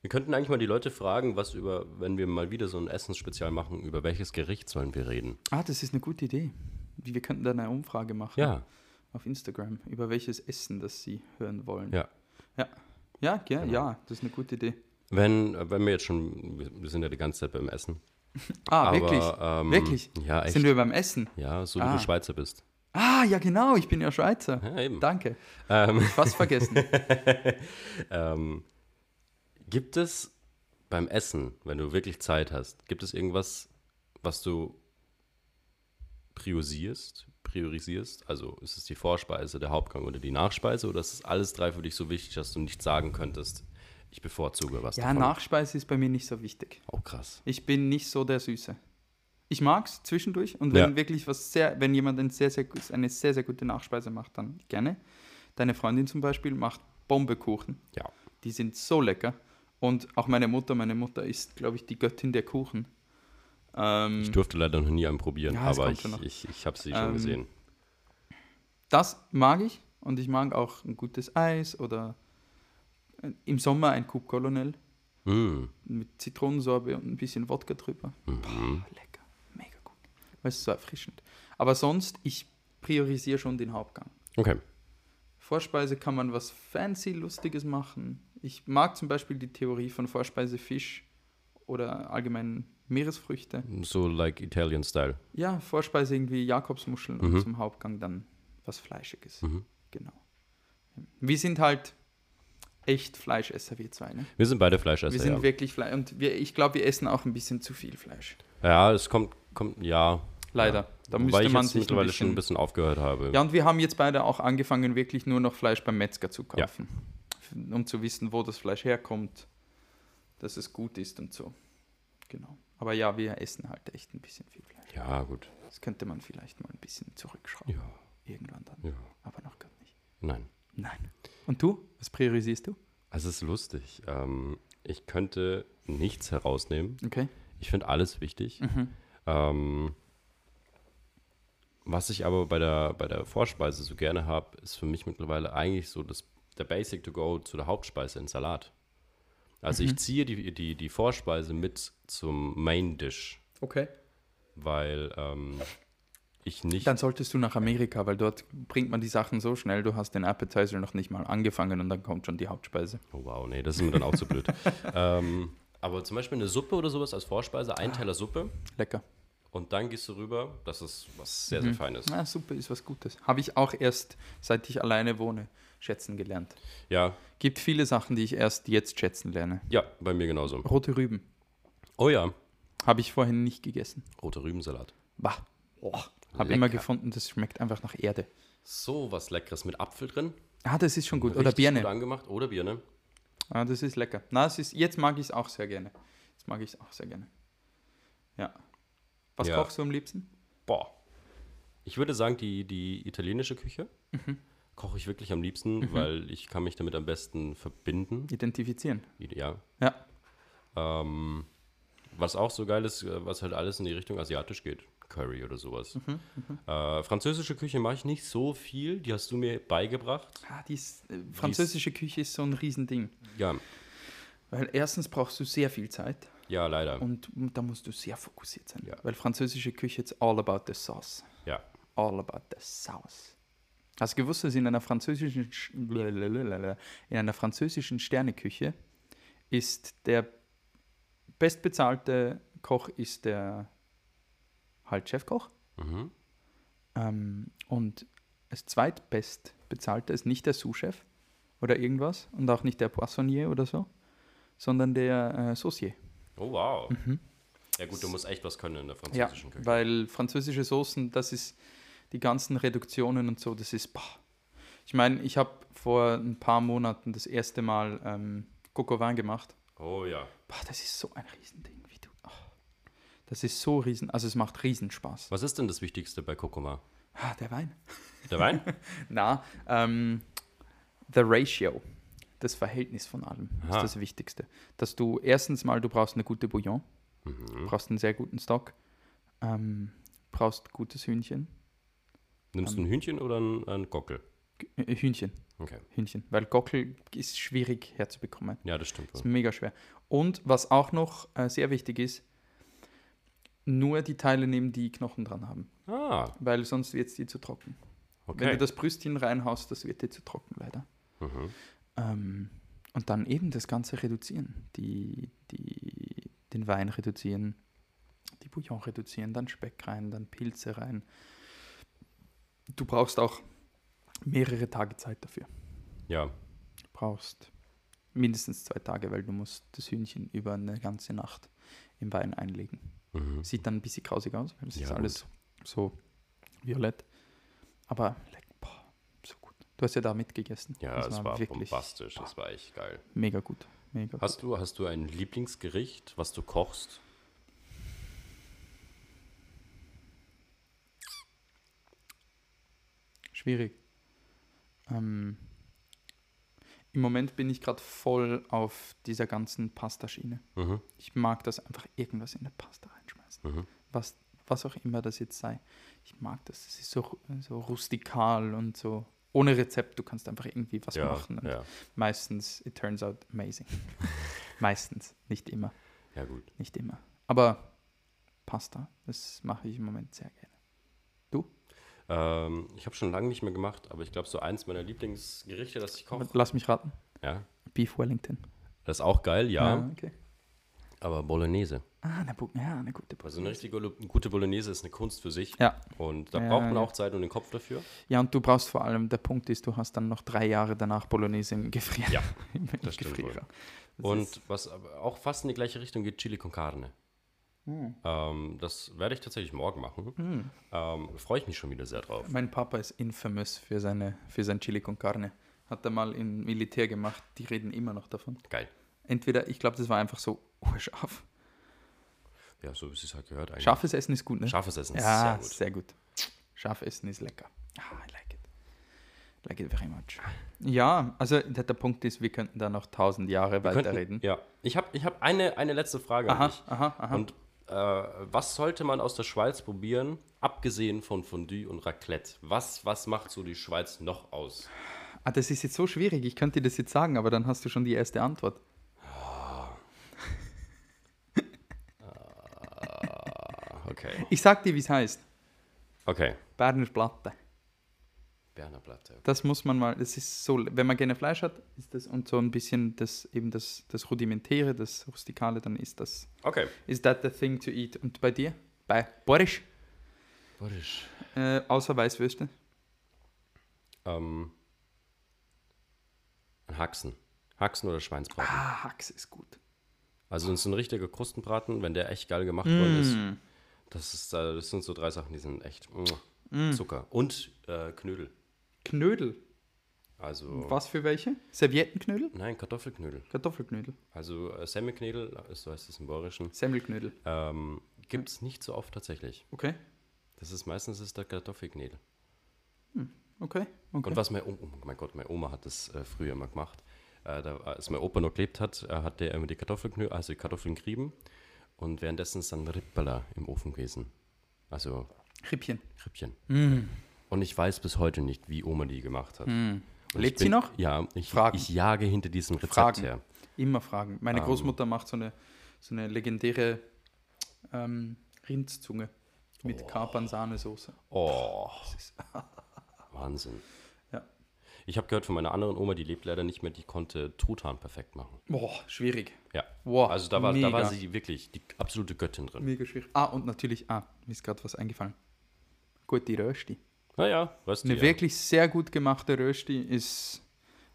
Wir könnten eigentlich mal die Leute fragen, was über, wenn wir mal wieder so ein Essensspezial machen, über welches Gericht sollen wir reden? ah, das ist eine gute Idee. Wir könnten da eine Umfrage machen Ja, auf Instagram, über welches Essen das sie hören wollen. ja. Ja, ja, ja, Genau. ja das ist eine gute Idee. Wenn, äh, wenn wir jetzt schon, wir sind ja die ganze Zeit beim Essen. Ah, aber, wirklich? Ähm, Wirklich? Ja, echt. Sind wir beim Essen? ja, so wie Ah. du Schweizer bist. Ah, ja, genau, ich bin ja Schweizer. Ja, eben. Danke. Ähm, Fast vergessen. ähm, gibt es beim Essen, wenn du wirklich Zeit hast, gibt es irgendwas, was du priorisierst? Priorisierst? Also ist es die Vorspeise, der Hauptgang oder die Nachspeise oder ist es alles drei für dich so wichtig, dass du nicht sagen könntest, ich bevorzuge was ja, davon? Nachspeise ist bei mir nicht so wichtig. Oh, krass. Ich bin nicht so der Süße. Ich mag's zwischendurch und wenn Ja. wirklich was sehr, wenn jemand ein sehr, sehr, eine sehr, sehr gute Nachspeise macht, dann gerne. Deine Freundin zum Beispiel macht Bombekuchen. Ja. Die sind so lecker. Und auch meine Mutter, meine Mutter ist, glaube ich, die Göttin der Kuchen. Ähm, Ich durfte leider noch nie einen probieren, Ja, es aber ich, ich, ich habe sie schon Ähm, gesehen. das mag ich und ich mag auch ein gutes Eis oder im Sommer ein Coupe Colonel Mm, mit Zitronensorbe und ein bisschen Wodka drüber. mhm. Boah, lecker, mega gut. Weil es ist so erfrischend. Aber sonst, ich priorisiere schon den Hauptgang. Okay. Vorspeise kann man was fancy, lustiges machen. Ich mag zum Beispiel die Theorie von Vorspeise Fisch oder allgemein Meeresfrüchte. So like Italian Style. Ja, Vorspeise irgendwie Jakobsmuscheln Mhm. und zum Hauptgang dann was Fleischiges. Mhm. Genau. Wir sind halt echt Fleischesser, wir zwei. Ne? Wir sind beide Wir Fleischesser. sind Ja. wirklich Fleisch. Und wir, ich glaube, wir essen auch ein bisschen zu viel Fleisch. ja, es kommt, kommt, ja. Leider. Ja. Da Wobei müsste ich man sich ein mittlerweile schon ein bisschen- bisschen aufgehört habe. Ja, und wir haben jetzt beide auch angefangen, wirklich nur noch Fleisch beim Metzger zu Ja. kaufen. Um zu wissen, wo das Fleisch herkommt, dass es gut ist und so. Genau. Aber ja, wir essen halt echt ein bisschen viel Fleisch. Ja, gut. Das könnte man vielleicht mal ein bisschen zurückschrauben. Ja, Irgendwann dann. ja. Aber noch gar nicht. Nein. Nein. Und du? Was priorisierst du? Also es ist lustig. Ähm, ich könnte nichts herausnehmen. Okay. Ich finde alles wichtig. Mhm. Ähm, was ich aber bei der, bei der Vorspeise so gerne habe, ist für mich mittlerweile eigentlich so das, der Basic to go zu der Hauptspeise in Salat. Also Mhm. ich ziehe die, die, die Vorspeise mit zum Main Dish, Okay. weil ähm, ich nicht. Dann solltest du nach Amerika, weil dort bringt man die Sachen so schnell, du hast den Appetizer noch nicht mal angefangen und dann kommt schon die Hauptspeise. Oh wow, nee, das ist mir dann auch zu blöd. ähm, aber zum Beispiel eine Suppe oder sowas als Vorspeise, Ah. ein Teller Suppe Lecker. und dann gehst du rüber. Das ist was sehr, sehr Feines. Ja, Suppe ist was Gutes. Habe ich auch erst, seit ich alleine wohne, schätzen gelernt. Ja, Gibt viele Sachen, die ich erst jetzt schätzen lerne. ja, bei mir genauso. Rote Rüben Oh ja, habe ich vorhin nicht gegessen. roter Rübensalat. Bah. Habe immer gefunden, das schmeckt einfach nach Erde. So was Leckeres mit Apfel drin. Ah, das ist schon gut. Oder Birne. Gut angemacht. Oder Birne. Ah, das ist lecker. Na, es ist, jetzt mag ich es auch sehr gerne. Jetzt mag ich es auch sehr gerne. Ja. Was Ja. kochst du am liebsten? Boah. Ich würde sagen, die, die italienische Küche Mhm. koche ich wirklich am liebsten, weil ich kann mich damit am besten verbinden. Identifizieren. Ja. Ja. Ähm, was auch so geil ist, äh, was halt alles in die Richtung asiatisch geht. Curry oder sowas. Mhm, Äh, französische Küche mache ich nicht so viel. Die hast du mir beigebracht. Ah, die ist, äh, französische Küche ist so ein Riesending. Ja, Weil erstens brauchst du sehr viel Zeit ja, leider. und da musst du sehr fokussiert sein. Ja. Weil französische Küche ist all about the sauce. Ja. All about the sauce. Hast du gewusst, dass in einer französischen Sch- in einer französischen Sterneküche ist der bestbezahlte Koch ist der halt Chefkoch Mhm. ähm, und das zweitbest bezahlte ist nicht der Sous-Chef oder irgendwas und auch nicht der Poissonnier oder so, sondern der äh, Saucier. Oh, wow. Ja, gut, du musst echt was können in der Mhm. Ja, französischen Küche. weil französische Soßen, das ist die ganzen Reduktionen und so, das ist, boah. Ich meine, ich habe vor ein paar Monaten das erste Mal ähm, Coco Vin gemacht. Oh ja. Boah, das ist so ein Riesending. Das ist so riesen, also es macht Riesenspaß. Was ist denn das Wichtigste bei Kokoma? Ah, der Wein. Der Wein? Na, ähm, the ratio, das Verhältnis von allem Aha. ist das Wichtigste. Dass du erstens mal, du brauchst eine gute Bouillon, mhm. brauchst einen sehr guten Stock, ähm, brauchst gutes Hühnchen, Nimmst du ein Hühnchen oder ein, ein Gockel? äh, Hühnchen, Okay. Hühnchen, weil Gockel ist schwierig herzubekommen. Ja, das stimmt. Ist mega schwer. Und was auch noch äh, sehr wichtig ist, nur die Teile nehmen, die Knochen dran haben, Ah, weil sonst wird es dir zu trocken. Wenn okay. du das Brüstchen reinhaust, das wird dir zu trocken, leider. mhm. Ähm, und dann eben das Ganze reduzieren. Die, die, den Wein reduzieren, die Bouillon reduzieren, dann Speck rein, dann Pilze rein. Du brauchst auch mehrere Tage Zeit dafür. Ja, Du brauchst mindestens zwei Tage, weil du musst das Hühnchen über eine ganze Nacht im Wein einlegen. Mhm. Sieht dann ein bisschen grausig aus, weil es Ja, ist alles so violett. Aber leck, boah, so gut. Du hast ja da mitgegessen. ja Das es war wirklich bombastisch. Das war echt geil. mega gut. Mega gut. Hast du, hast du ein Lieblingsgericht, was du kochst? Schwierig. Ähm, Im Moment bin ich gerade voll auf dieser ganzen Pastaschiene. Mhm. Ich mag das einfach irgendwas in eine Pasta reinschmeißen. Mhm. Was, was auch immer das jetzt sei. Ich mag das. Es ist so, so rustikal und so ohne Rezept. Du kannst einfach irgendwie was Ja, machen. Und ja. Meistens, it turns out amazing. Meistens, nicht immer. ja, gut. Nicht immer. Aber Pasta, das mache ich im Moment sehr gerne. Ähm, ich habe schon lange nicht mehr gemacht, aber ich glaube, so eins meiner Lieblingsgerichte, das ich koche, Lass mich raten. ja, Beef Wellington. das ist auch geil, ja, Ah, okay. Aber Bolognese. Ah, eine, Bu ja, eine gute Also eine richtig gute gute Bolognese ist eine Kunst für sich. Ja. Und da Ja, braucht man ja. auch Zeit und den Kopf dafür. Ja, und du brauchst vor allem, der Punkt ist, du hast dann noch drei Jahre danach Bolognese im Gefrier. Ja, im das stimmt Gefrierer. Das Und was aber auch fast in die gleiche Richtung geht, Chili con Carne. Hm. Ähm, das werde ich tatsächlich morgen machen. Ähm, Freue ich mich schon wieder sehr drauf. Mein Papa ist infamous für, seine, für sein Chili con Carne. Hat er mal im Militär gemacht. Die reden immer noch davon. Geil. Entweder, ich glaube, das war einfach so urscharf. Ja, so wie es halt gehört eigentlich. Scharfes Essen ist gut, ne? Scharfes Essen ist Ja, sehr gut. sehr gut. Scharf Essen ist lecker. Ah, I like it. Like it very much. Ja, also der, der Punkt ist, wir könnten da noch tausend Jahre Wir könnten- weiterreden. Ja, ich habe ich hab eine, eine letzte Frage an Aha, dich. aha, aha. Und äh, was sollte man aus der Schweiz probieren, abgesehen von Fondue und Raclette? Was, was macht so die Schweiz noch aus? Ah, das ist jetzt so schwierig. Ich könnte dir das jetzt sagen, aber dann hast du schon die erste Antwort. Ah, okay. Ich sag dir, wie es heißt. Okay. Berner Platte. Berner Platte. Das muss man mal, das ist so, wenn man gerne Fleisch hat, ist das und so ein bisschen das eben das, das Rudimentäre, das Rustikale, dann ist das, Okay. is that the thing to eat. Und bei dir? Bei Boris? Boris. Äh, außer Weißwürste? Ähm, Haxen. Haxen oder Schweinsbraten. Ah, Haxe ist gut. Also so ein richtiger Krustenbraten, wenn der echt geil gemacht worden ist. Mm. Das, ist, äh, das sind so drei Sachen, die sind echt mm, Zucker. Und äh, Knödel. Knödel. Also, Was für welche? Serviettenknödel? nein, Kartoffelknödel. Kartoffelknödel. Also äh, Semmelknödel, so heißt es im Bayerischen, Semmelknödel. ähm, gibt es nicht so oft tatsächlich. Okay. Das ist meistens ist der Kartoffelknödel. Okay. okay. Und was meine Oma, oh mein Gott, meine Oma hat das äh, früher mal gemacht. Äh, da, als mein Opa noch gelebt hat, äh, hat der immer die Kartoffelknödel, also die Kartoffeln gerieben und währenddessen ist dann Ripperler im Ofen gewesen. Also Rippchen. Rippchen. Mm. Und ich weiß bis heute nicht, wie Oma die gemacht hat. Ich Lebt sie noch? Ja, ich, Fragen. ich jage hinter diesem Rezept Fragen. her. Immer fragen. Meine Ähm. Großmutter macht so eine, so eine legendäre ähm, Rindszunge mit Kapern-Sahnesoße. Oh, Wahnsinn. Ich habe gehört von meiner anderen Oma, die lebt leider nicht mehr, die konnte Truthahn perfekt machen. Boah, schwierig. Ja. Boah, also da war, da war sie wirklich die absolute Göttin drin. Mega schwierig. Ah, und natürlich, ah, mir ist gerade was eingefallen. Gute Rösti. Naja, weißt du, Eine ja. wirklich sehr gut gemachte Rösti ist.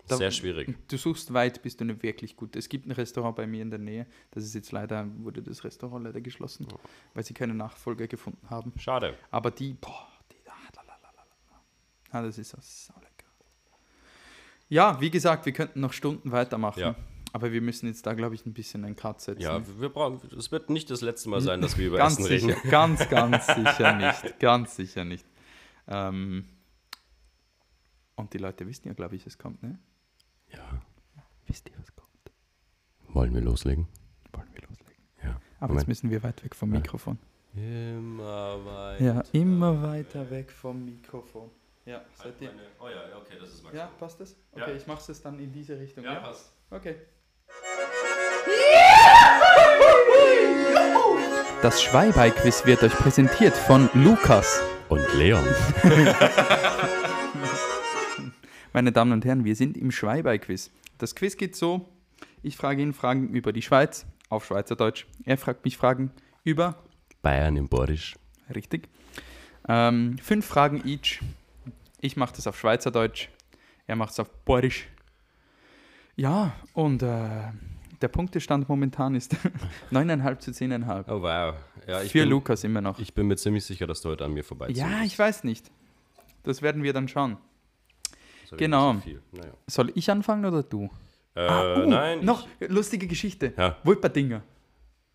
da- sehr schwierig. Du suchst weit, bis du eine wirklich gute. Es gibt ein Restaurant bei mir in der Nähe. Das ist jetzt leider, wurde das Restaurant leider geschlossen, weil sie keine Nachfolger gefunden haben. Schade. Aber die, boah, die, ah, lalalala. ah, das ist so saulecker. Ja, wie gesagt, wir könnten noch Stunden weitermachen. Ja. Aber wir müssen jetzt da, glaube ich, ein bisschen einen Cut setzen. Ja, wir brauchen, es wird nicht das letzte Mal sein, dass wir über ganz Essen sicher, reden. ganz, ganz sicher nicht. Ganz sicher nicht. Ähm, und die Leute wissen ja, glaube ich, es kommt, ne? Ja. Wisst ihr, was kommt? Wollen wir loslegen? Wollen wir loslegen? Ja. Aber Moment. jetzt müssen wir weit weg vom Ja. Mikrofon. Immer weiter. Ja, immer weiter weg vom Mikrofon. Ja, seid ihr? Oh ja, okay, das ist Ja, passt das? Ja. Okay, ich mache es dann in diese Richtung. Ja, passt. Okay. Das Schweibai-Quiz wird euch präsentiert von Lukas. Und Leon. Meine Damen und Herren, wir sind im Schweibai-Quiz. Das Quiz geht so: Ich frage ihn Fragen über die Schweiz auf Schweizerdeutsch. Er fragt mich Fragen über, Bayern im Borisch. richtig, ähm, fünf Fragen each. Ich mache das auf Schweizerdeutsch. Er macht es auf Borisch. Ja, und äh, der Punktestand momentan ist 9,5 zu 10,5. Oh wow. Ja, ich Für bin, Lukas immer noch. Ich bin mir ziemlich sicher, dass du heute an mir vorbeiziehst. Ja, ich weiß nicht. Das werden wir dann schauen. Genau. so. Naja. Soll ich anfangen oder du? Äh, Ah, oh, nein. Noch lustige Geschichte. Ja. Wolperdinger.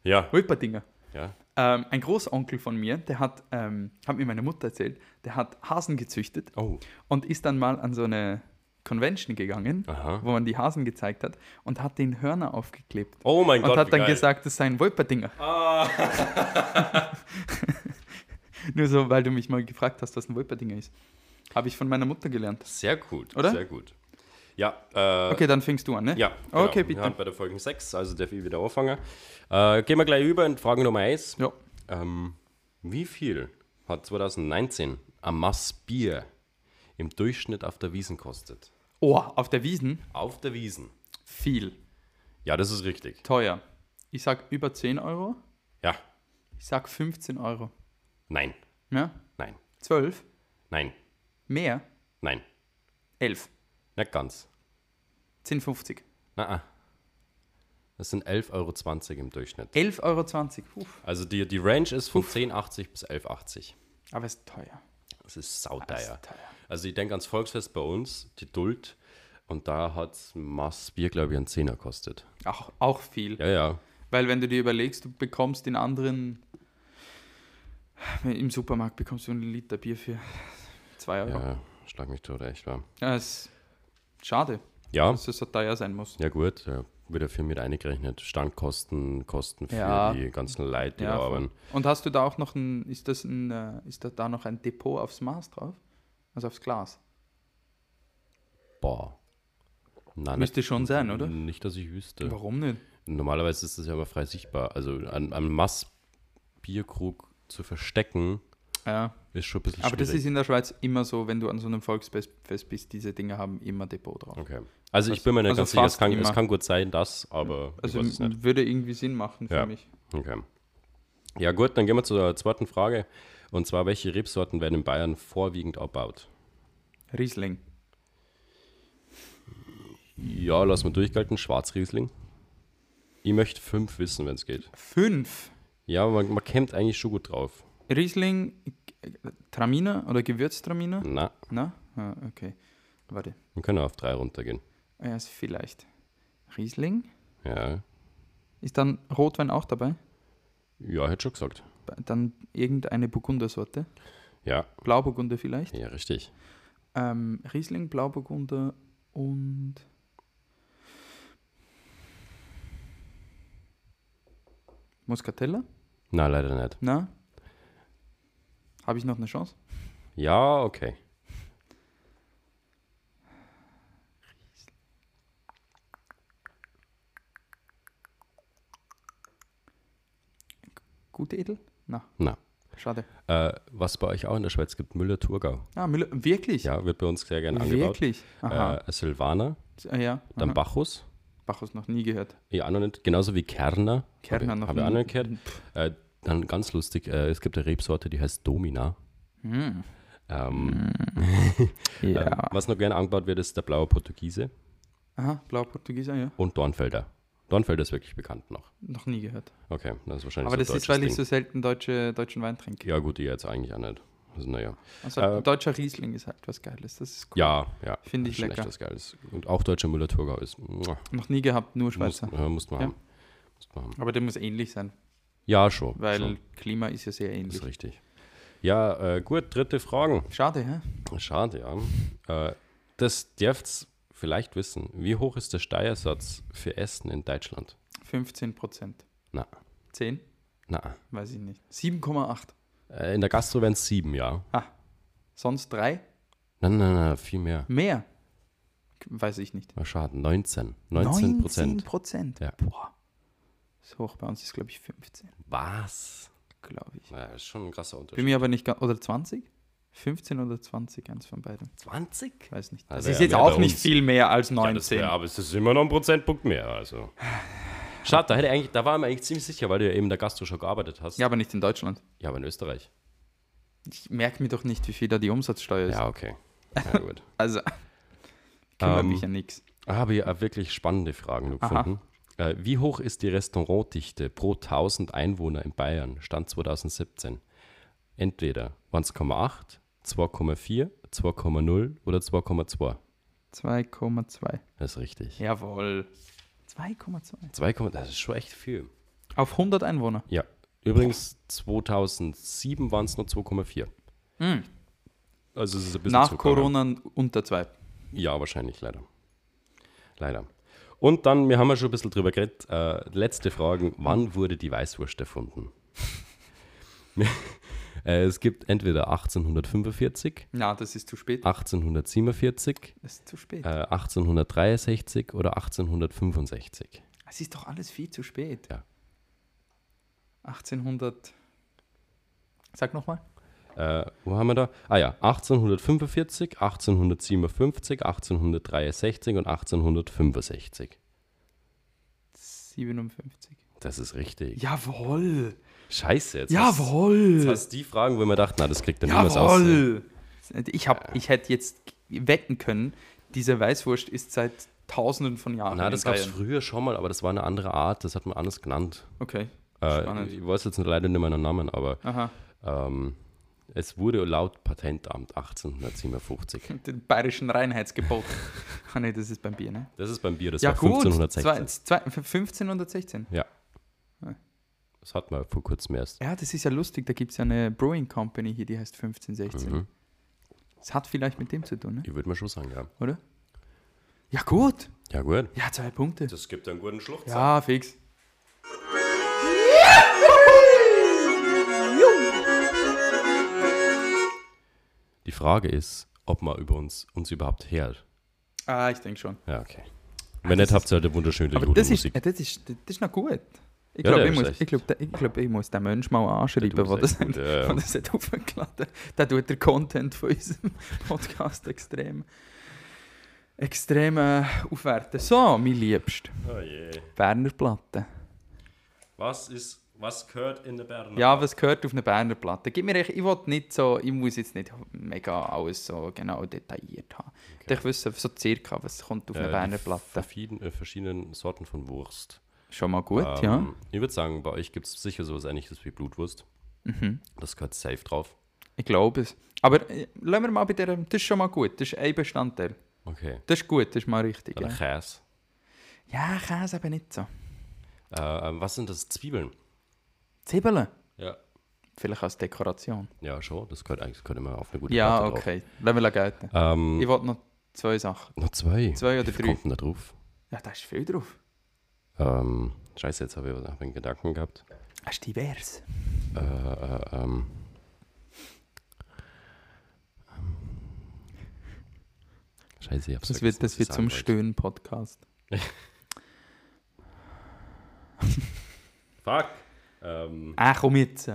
Ja, Wolperdinger. ja. Ähm, ein Großonkel von mir, der hat, ähm, hat mir meine Mutter erzählt, der hat Hasen gezüchtet Oh. und ist dann mal an so eine Convention gegangen, Aha. wo man die Hasen gezeigt hat und hat den Hörner aufgeklebt. Oh mein und Gott. hat wie dann geil. gesagt, das seien Wolperdinger. Nur so, weil du mich mal gefragt hast, was ein Wolperdinger ist. Habe ich von meiner Mutter gelernt. Sehr gut. Oder? Sehr gut. Ja, äh, Okay, dann fängst du an, ne? Ja, genau. Okay, bitte. Wir haben bei der Folge 6, also darf ich wieder anfangen. Äh, gehen wir gleich über in Frage Nummer 1. Ja. Ähm, wie viel hat 2019 ein Mass Bier im Durchschnitt auf der Wiesen kostet? Oh, auf der Wiesen Auf der Wiesen. viel. Ja, das ist richtig. Teuer. Ich sag über 10 Euro. Ja. Ich sag 15 Euro. Nein. Ja? Nein. 12? Nein. Mehr? Nein. 11. Nicht ganz. 10,50. Na, das sind 11,20 Euro im Durchschnitt. 11,20 Euro. Also die, die Range ist von 10,80 bis 11,80. Aber es ist teuer. Das ist sauteuer. ist teuer. Also ich denke ans Volksfest bei uns, die Duld, und da hat Mass Bier, glaube ich, einen Zehner kostet. Auch, auch viel. Ja, ja. Weil wenn du dir überlegst, du bekommst in anderen, im Supermarkt bekommst du einen Liter Bier für 2 Euro. Ja. Ja, schlag mich tot, echt wahr. ist schade, Ja, dass es so teuer sein muss. ja gut, ja, wird dafür mit eingerechnet. Standkosten, Kosten für Ja. die ganzen Leute, die Ja, arbeiten. Und hast du da auch noch ein, ist das ein, äh, ist da, da noch ein Depot aufs Maß drauf? Also aufs Glas? Boah. Nein, Müsste schon sein, oder? Nicht, dass ich wüsste. Warum nicht? Normalerweise ist das ja immer frei sichtbar. Also an, an Mass Bierkrug zu verstecken, Ja. Ist schon ein bisschen Aber das schwierig. ist in der Schweiz immer so, wenn du an so einem Volksfest Fest bist, diese Dinge haben immer Depot drauf. Okay. Also ich Also- bin mir nicht also ganz sicher, es kann, es kann gut sein, das, aber Also ich es würde irgendwie Sinn machen für Ja. mich. Okay. Ja gut, dann gehen wir zur zweiten Frage. Und zwar, welche Rebsorten werden in Bayern vorwiegend erbaut? Riesling. Ja, lass mal durchgelten. Schwarzriesling. Ich möchte fünf wissen, wenn es geht. Fünf. Ja, man, man kämmt eigentlich schon gut drauf. Riesling, Traminer oder Gewürztraminer? Na, Na? Ah, okay. Warte. wir können auf drei runtergehen. Ja, ist vielleicht. Riesling? Ja, Ist dann Rotwein auch dabei? ja, hätte schon gesagt. Dann irgendeine Burgundersorte? Ja, Blauburgunder vielleicht? ja, richtig. Ähm, Riesling, Blauburgunder und. Muscatella? Na, leider nicht. Na? Habe ich noch eine Chance? Ja, okay. Gute Edel? Na, Na. schade. Äh, was bei euch auch in der Schweiz gibt, Müller-Thurgau. Ah, Müller, wirklich? Ja, wird bei uns sehr gerne angebaut. Wirklich? Aha. Äh, Silvaner, Ah, ja. dann aha. Bacchus. Bacchus noch nie gehört. Ja, auch noch nicht. Genauso wie Kerner. Kerner Habe noch hab ich auch nie. noch nicht gehört. Äh, dann ganz lustig, äh, es gibt eine Rebsorte, die heißt Domina. Hm. Ähm, Ja. ähm, was noch gerne angebaut wird, ist der blaue Portugiese Aha, Blauportugieser, ja. und Dornfelder. Dornfelder ist wirklich bekannt noch. Noch nie gehört. Okay, das ist wahrscheinlich Aber so das ist, weil ich deutsches so selten deutsche, deutschen Wein trinke. Ding. Ja gut, ich jetzt eigentlich auch nicht. Also naja. Also Äh, deutscher Riesling ist halt was Geiles. Das ist cool. Ja, ja. Finde ich das ist schon lecker. echt was Geiles. Und auch deutscher Müller-Thurgau ist. Noch nie gehabt, nur Muss, Schweizer. äh, muss man Ja. haben. Muss man haben. Aber der muss ähnlich sein, Ja, schon. weil schon. Klima ist ja sehr Das ähnlich. ist richtig. Ja, äh, gut, dritte Fragen. Schade, hä? Schade, ja. Äh, das dürft vielleicht wissen. Wie hoch ist der Steuersatz für Essen in Deutschland? 15 Prozent. Na. 10? Na, Weiß ich nicht. 7,8. äh, in der Gastro wären es sieben, ja. Sonst 3? Nein, nein, nein, viel mehr. Mehr? Weiß ich nicht. Schade. 19. 19 Prozent. Prozent. Ja. Boah. So hoch bei uns ist, glaube ich, 15, Was? glaube ich. Ja, das ist schon ein krasser Bin Unterschied. mir aber nicht ganz. Oder 20? 15 oder 20, eins von beiden. 20? Weiß nicht. Also Das ist ja, jetzt auch nicht viel mehr als Ja, das 19. wär, aber es ist immer noch ein Prozentpunkt mehr. Also. Schade, da, hätte eigentlich, da war mir eigentlich ziemlich sicher, weil du ja eben in der Gastro schon gearbeitet hast. ja, aber nicht in Deutschland. Ja, aber in Österreich. Ich merke mir doch nicht, wie viel da die Umsatzsteuer ist. Ja, okay. Ja, gut. Also, kümmere Ähm, mich ja nichts. Habe ich wirklich spannende Fragen noch Aha. Äh, wie hoch ist die Restaurantdichte pro 1000 Einwohner in Bayern, Stand 2017? Entweder 1,8, 2,4, 2,0 oder 2,2. 2,2. Das ist richtig. Jawohl. 2,2. 2, das ist schon echt viel. Auf 100 Einwohner. Ja. Übrigens, 2007 waren es nur 2,4. Hm. Also es ist ein bisschen Nach. Corona unter 2. Ja, wahrscheinlich, leider. Leider. Und dann, wir haben ja schon ein bisschen drüber geredet, äh, letzte Fragen. Wann wurde die Weißwurst erfunden? äh, es gibt entweder 1845, Na, das ist zu spät. 1847, Das ist zu spät. äh, 1863 oder 1865. Es ist doch alles viel zu spät. Ja. 1800. Sag nochmal. Äh, wo haben wir da? Ah ja, 1845, 1857, 1863 und 1865. 57. Das ist richtig. Jawohl. Scheiße, jetzt hast- Jawohl. Jetzt hast die Fragen, wo man dachte, na, das kriegt er niemals aus. Jawohl. Ich, hab, ich hätte jetzt wetten können, diese Weißwurst ist seit tausenden von Jahren. Na, das gab es früher schon mal, aber das war eine andere Art, das hat man anders genannt. Okay. Äh, ich weiß jetzt leider nicht mehr den Namen, aber Aha. ähm, es wurde laut Patentamt 1857. Den bayerischen Reinheitsgebot. ah, nee, das ist beim Bier, ne? Das ist beim Bier, das ja, war gut. 1516. Zwei, zwei, 1516. Ja. Ja. Das hat man vor kurzem erst. Ja, das ist ja lustig. Da gibt es ja eine Brewing Company hier, die heißt 1516. Mhm. Das hat vielleicht mit dem zu tun, ne? Ich würde mal schon sagen, ja. oder? Ja, gut. Ja, gut. Ja, zwei Punkte. Das gibt einen guten Schlucht. Ja, fix. Die Frage ist, ob man über uns, uns überhaupt hört. Ah, ich denke schon. Ja, okay. Wenn nicht, habt ihr halt eine wunderschöne Aber das ist, Musik. das, ist, das ist noch gut. Ich Ja, glaube, der ich, muss, ich, glaub, ich, glaub, ich muss den Mensch mal anschreiben, Der das, gut, ja, ja. der das hat aufgeladen Der tut den Content von unserem Podcast extrem, extrem äh, aufwerten. So, mein Liebst, Oh. Werner Platte. Was ist Was gehört in der Berner? Ja, was gehört auf eine Berner Platte? Gib mir echt, ich will nicht so, ich muss jetzt nicht mega alles so genau detailliert haben. Okay. Ich wüsste so circa, was kommt auf eine Berner Platte. Verschieden, äh, verschiedenen Sorten von Wurst. Schon mal gut, Ähm, ja. Ich würde sagen, bei euch gibt es sicher sowas ähnliches wie Blutwurst. Mhm. Das gehört safe drauf. Ich glaube es. Aber äh, lassen wir mal bei der, das ist schon mal gut, das ist ein Bestandteil. Okay. Das ist gut, das ist mal richtig. Dann Ja, Käse. ja Käse eben nicht so. Äh, ähm, was sind das? Zwiebeln? Zwiebeln, Ja. vielleicht als Dekoration. Ja, schon. Das gehört eigentlich gehört immer auf eine gute Ja, okay. Lassen wir gelten. Ähm, Ich wollte noch zwei Sachen. noch zwei. Zwei oder Wie drei? kommt denn da drauf? Ja, da ist viel drauf. Ähm, scheiße, jetzt habe ich hab einen Gedanken gehabt. Das ist divers. Äh, äh, ähm. Scheiße, ich hab's Das wird, das wird zum. Stöhnen-Podcast. Fuck! Ähm, Ah, komm jetzt.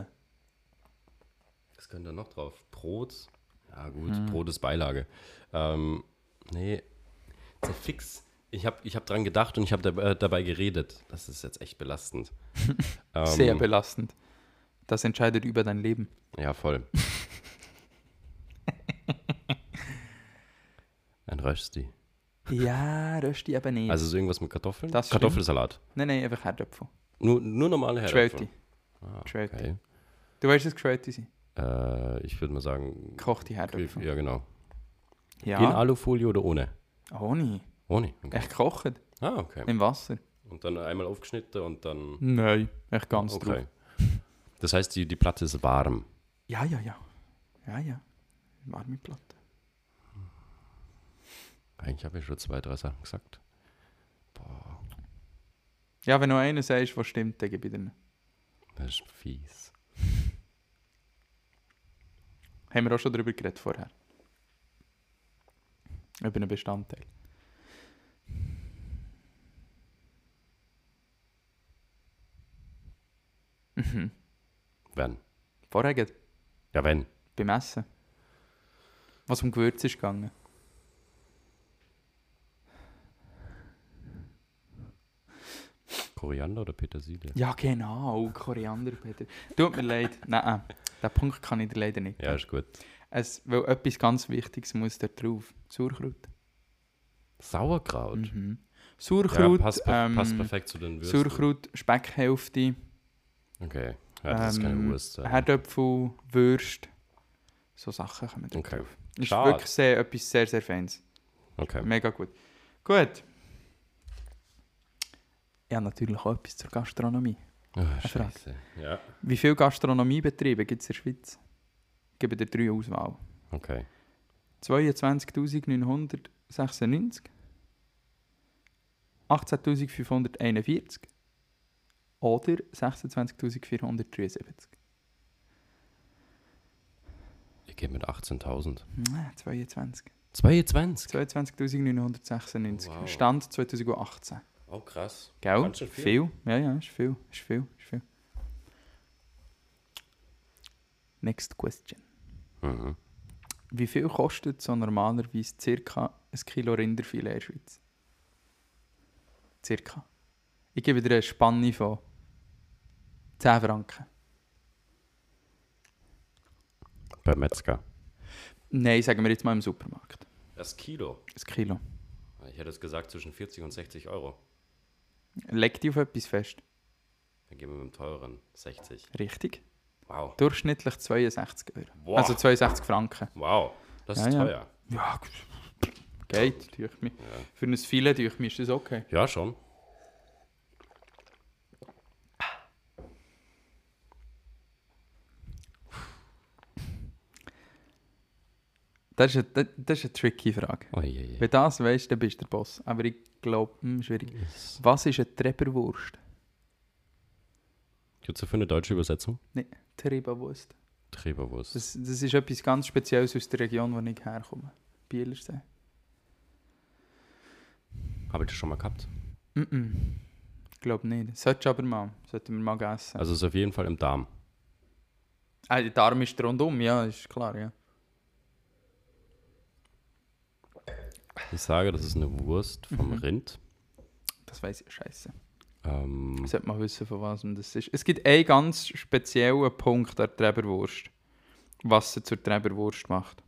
was könnte da noch drauf? Brot? Ja, gut, Hm. Brot ist Beilage. Ähm, nee, zerfix. Ich habe ich hab dran gedacht und ich habe dabei, äh, dabei geredet. Das ist jetzt echt belastend. ähm, Sehr belastend. Das entscheidet über dein Leben. Ja, voll. Ein Rösti. Ja, Rösti eben nicht. Also so irgendwas mit Kartoffeln? Das. Kartoffelsalat. nein, nein, einfach Herdöpfel. Nur, nur normale Herdöpfel. Geschwelte. Ah, okay. Du weißt, was Geschwelte sind? Äh, ich würde mal sagen, Gekochte Herdöpfel. ja genau. In Ja, Alufolie oder ohne? ohne. Ohne. Okay. Echt gekocht. Ah, okay. Im Wasser. Und dann einmal aufgeschnitten und dann. Nein, echt ganz Okay. drauf. Das heißt, die, die Platte ist warm. Ja, ja, ja. Ja, ja. Warme Platte. Eigentlich habe ich schon zwei, drei Sachen gesagt. Boah, Ja, wenn du einen sagst, was stimmt, dann gebe ich dir. Das ist fies. Haben wir auch schon darüber geredet vorher. Über einen Bestandteil. Mhm. Wenn. Vorher geht Ja, wenn. beim Essen. Was um Gewürz ist gegangen. Koriander oder Petersilie? Ja, genau. Koriander, Peter. Tut mir leid. Nein, den Punkt kann ich dir leider nicht. Ja, ist gut. Es, weil etwas ganz Wichtiges muss da drauf. Sauerkraut. Sauerkraut. Mhm. Ja, Sauerkraut, passt, per ähm, passt perfekt zu den Würsten. Sauerkraut, Speckhälfte, Okay. Ja, das ist keine ähm, Wurst. äh. Herdöpfel, Würst. So Sachen kommen da Okay. drauf. Ist wirklich sehr, etwas sehr, sehr Feines. Okay. Mega gut. Gut. Ja, natürlich auch etwas zur Gastronomie. Ah, Frage. Scheiße. Ja. Wie viele Gastronomiebetriebe gibt es in der Schweiz? Ich gebe dir drei Auswahl. Okay. 22.996, 18.541 oder 26.473. Ich gehe mit 18.000. Nein, 22. 22? 22.996. Wow. Stand 2018. Oh, krass. Gell? Ganz schön viel. viel. Ja, ja, ist viel. Ist viel. Ist viel. Next question. Mhm. Wie viel kostet so normalerweise circa ein Kilo Rinderfilet in der Schweiz? Circa. Ich gebe dir eine Spanne von 10 Franken. Beim Metzger. Nein, sagen wir jetzt mal im Supermarkt. Das Kilo. Ein Kilo. Ich hätte es gesagt zwischen 40 und 60 Euro. Leg dich auf etwas fest. Dann gehen wir mit dem teuren 60. Richtig. Wow. Durchschnittlich 62 Euro. Wow. Also 62 Franken. Wow. Das Ja, ist ja. teuer. Ja, geht. Durch mich. Für ein Filet durch mich ist das okay. Ja, schon. Das ist eine, das, ist eine tricky Frage. Oh, je, je. Wenn du das weißt, dann bist du der Boss. Aber ich glaube, hm, schwierig. Was ist eine Treberwurst? Gibt es dafür eine deutsche Übersetzung? Treberwurst. Treberwurst. Das, das ist etwas ganz Spezielles aus der Region, wo ich herkomme. Bielersee. Habe ich das schon mal gehabt? Mm -mm. Ich glaube nicht. Solltest aber mal. Sollten wir mal essen. Also es ist auf jeden Fall im Darm. Ah, der Darm ist rundum, ja, ist klar, ja. Ich sage, das ist eine Wurst vom Mhm. Rind. Das weiß ich, scheiße. Ähm, Sollte man wissen, von was das ist. Es gibt einen ganz speziellen Punkt an der Treberwurst, was sie zur Treberwurst macht.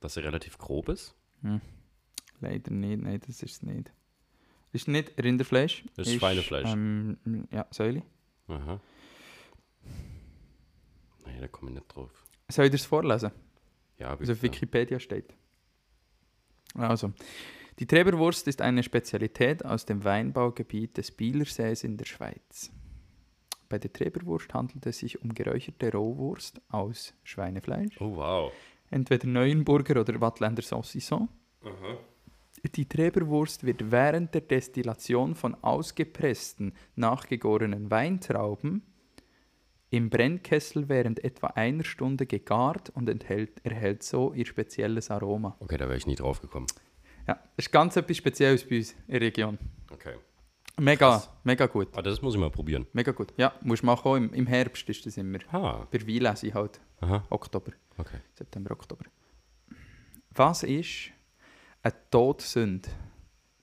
dass sie relativ grob ist. Leider nicht, nein, das ist es nicht. Ist nicht Rinderfleisch. Das ist Schweinefleisch. Ähm, ja, Säule. Aha. Nee, da komme ich nicht drauf. Soll ich das vorlesen? Ja, Also auf bitte. Wikipedia steht. Also, die Treberwurst ist eine Spezialität aus dem Weinbaugebiet des Bielersees in der Schweiz. Bei der Treberwurst handelt es sich um geräucherte Rohwurst aus Schweinefleisch, Oh, wow. entweder Neuenburger oder Wattländer Saucisson. Die Treberwurst wird während der Destillation von ausgepressten, nachgegorenen Weintrauben im Brennkessel während etwa einer Stunde gegart und enthält, erhält so ihr spezielles Aroma. Okay, da wäre ich nie drauf gekommen. Ja, das ist ganz etwas Spezielles bei uns in der Region. Okay. Mega, Krass. mega gut. Ah, das muss ich mal probieren. Mega gut. Ja, musst du machen. Im, Im Herbst ist das immer. Ah, Bei Weinlese halt. aha, Oktober. okay. September, Oktober. Was ist eine Todsünde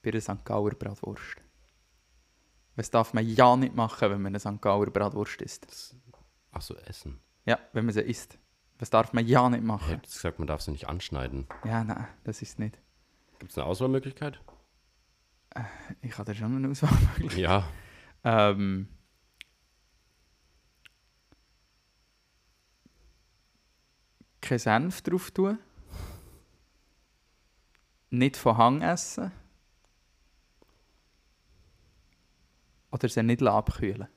bei einer St. Gauer Bratwurst? Was darf man ja nicht machen, wenn man eine St. Gauer Bratwurst isst? Ach so, Essen. Ja, wenn man sie isst. Was darf man ja nicht Ich machen? hätte gesagt, man darf sie nicht anschneiden. Ja, nein, das ist nicht. Gibt es eine Auswahlmöglichkeit? Ich habe da schon eine Auswahl. Ja. ähm, kein Senf drauf tun. Nicht von Hang essen. Oder sie nicht abkühlen.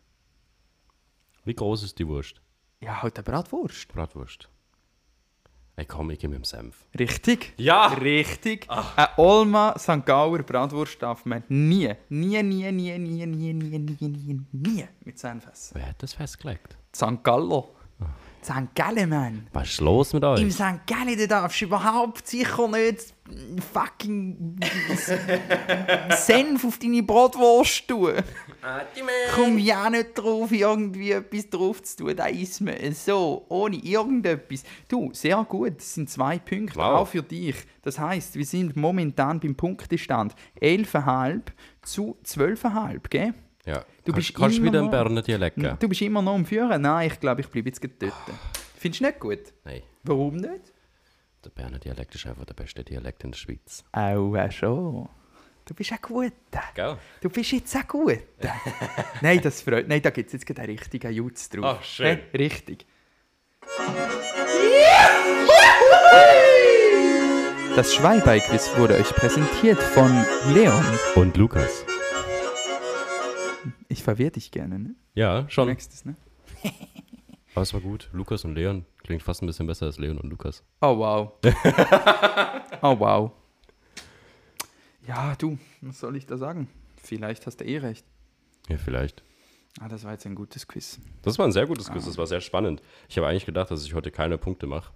Wie groß ist die Wurst? Ja, halt eine Bratwurst. Bratwurst. Ey, komm, ich gehe mit dem Senf. Richtig? Ja! Richtig. Eine Olma St. Gauer Bratwurst darf man nie, nie, nie, nie, nie, nie, nie, nie, nie, nie mit Senf essen. Wer hat das festgelegt? St. Gallo. St. Gallen, Mann. Was ist los mit Im euch? St. Gallen da darfst du überhaupt sicher nicht fucking Senf auf deine Bratwurst tun. Komm ja nicht drauf, irgendwie etwas drauf zu tun. Da isst man so, ohne irgendetwas. Du, sehr gut, das sind zwei Punkte, Wow. auch für dich. Das heißt, wir sind momentan beim Punktestand 11,5 zu 12,5, gell? Ja. Du kannst, bist kannst immer wieder einen noch- Berner Dialekt geben? Du bist immer noch am Führen? Nein, ich glaube, ich bleibe jetzt dort. Findest du nicht gut? Nein. Warum nicht? Der Berner Dialekt ist einfach der beste Dialekt in der Schweiz. Auch äh, schon. Du bist ein Guter. Gell? Du bist jetzt ein Guter. Nein, das freut Nein, da gibt es jetzt gerade einen richtigen Jutz drauf. Ach, schön. Hä? Richtig. Das Schwalbei-Quiz wurde euch präsentiert von Leon. Und Lukas. Ich verwirr dich gerne, ne? Ja, Du schon. merkst es, ne? Aber es war gut. Lukas und Leon. Klingt fast ein bisschen besser als Leon und Lukas. Oh wow. oh wow. Ja, du, was soll ich da sagen? Vielleicht hast du eh recht. Ja, vielleicht. Ah, das war jetzt ein gutes Quiz. Das war ein sehr gutes Quiz. Das war sehr spannend. Ich habe eigentlich gedacht, dass ich heute keine Punkte mache.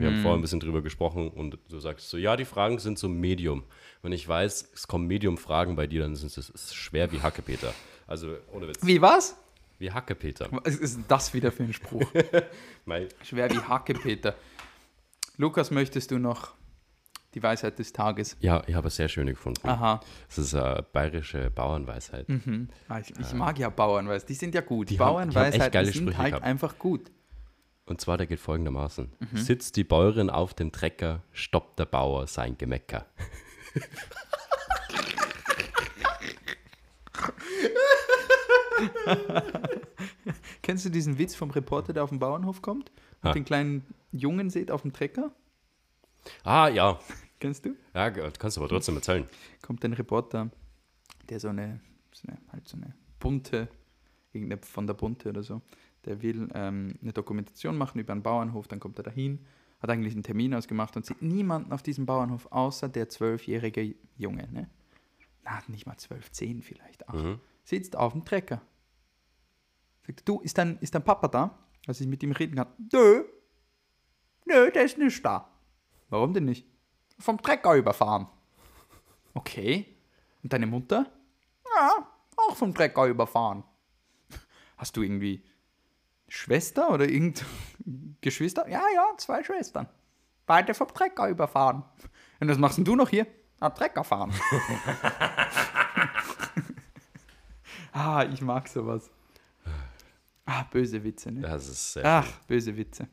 Wir haben vorhin ein bisschen drüber gesprochen und du sagst so, ja, die Fragen sind so Medium. Wenn ich weiß, es kommen Medium-Fragen bei dir, dann sind es ist schwer wie Hackepeter. Also ohne Witz. Wie was? Wie Hackepeter. Was ist das wieder für ein Spruch? Schwer wie Hacke, Peter. Lukas, möchtest du noch die Weisheit des Tages? Ja, ich habe es sehr schön gefunden. Aha. Es ist eine bayerische Bauernweisheit. Mhm. Ah, Ich, ich mag ja Bauernweisheit. Die sind ja gut. Die haben- die haben sind Sprüche halt gehabt. einfach gut. Und zwar, der geht folgendermaßen. Mhm. Sitzt die Bäuerin auf dem Trecker, stoppt der Bauer sein Gemecker. Kennst du diesen Witz vom Reporter, der auf den Bauernhof kommt und Ah. den kleinen Jungen sieht auf dem Trecker? Ah, ja. Kennst du? Ja, ge- kannst du aber trotzdem erzählen. Kommt ein Reporter, der so eine, so eine halt so eine bunte, irgendeine von der Bunte oder so, der will ähm, eine Dokumentation machen über einen Bauernhof, dann kommt er dahin, hat eigentlich einen Termin ausgemacht und sieht niemanden auf diesem Bauernhof, außer der zwölfjährige Junge, ne? Na, nicht mal zwölf, zehn vielleicht, acht. Mhm. Sitzt auf dem Trecker. Sagt, du, ist dein, ist dein Papa da? Als ich mit ihm reden kann. Nö. Nö, der ist nicht da. Warum denn nicht? Vom Trecker überfahren. Okay. Und deine Mutter? Ja, auch vom Trecker überfahren. Hast du irgendwie Schwester oder irgend Geschwister? Ja, ja, zwei Schwestern. Beide vom Trecker überfahren. Und was machst denn du noch hier? Ah, Trecker fahren. Ah, ich mag sowas. Ah, böse Witze, ne? Das ist sehr Ach, böse Witze.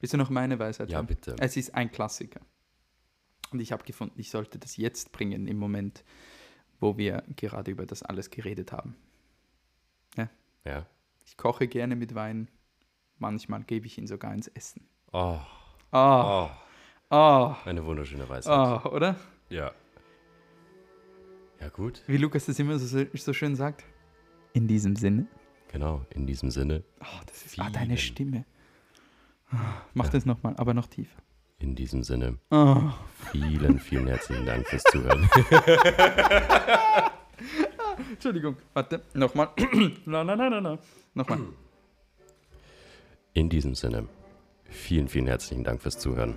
Willst du noch meine Weisheit Ja, hören? bitte. Es ist ein Klassiker. Und ich habe gefunden, ich sollte das jetzt bringen, im Moment, wo wir gerade über das alles geredet haben. Ja. Ich koche gerne mit Wein. Manchmal gebe ich ihn sogar ins Essen. Oh, Ah, oh, ah, eine wunderschöne Weisheit. ah, oder? Ja. Ja, gut. Wie Lukas das immer so, so schön sagt. In diesem Sinne. Genau, in diesem Sinne, Ah, das ist ah, deine. Stimme. Mach das nochmal, aber noch tiefer. in diesem Sinne, Ah. vielen, vielen herzlichen Dank fürs Zuhören. Entschuldigung, warte, nochmal. na, na, na, na, na. Nochmal. In diesem Sinne, vielen, vielen herzlichen Dank fürs Zuhören.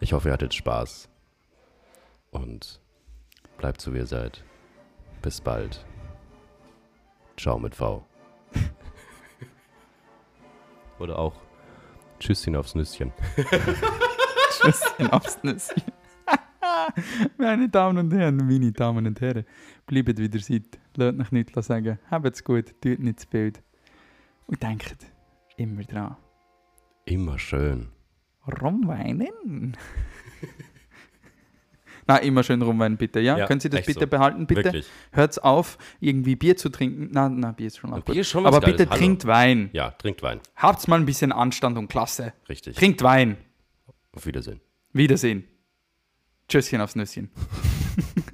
Ich hoffe, ihr hattet Spaß. Und bleibt so, wie ihr seid. Bis bald. Ciao mit V. Oder auch Tschüsschen aufs Nüsschen. Tschüsschen aufs Nüsschen. Meine Damen und Herren, meine Damen und Herren, bleibt wie ihr seid. Lasst euch nichts sagen. Habt's gut, tut nicht zu Bild. Und denkt immer dran. Immer schön. Rumweinen. Na, immer schön rumweinen, bitte. Ja, Ja, können Sie das bitte so. behalten, bitte? Wirklich. Hört's auf, irgendwie Bier zu trinken. Na, na, Bier ist schon auch Bier ist schon was Aber Geiles, bitte hallo. trinkt Wein. Ja, trinkt Wein. Habt's mal ein bisschen Anstand und Klasse. Richtig. Trinkt Wein. Auf Wiedersehen. Wiedersehen. Tschüsschen aufs Nüsschen.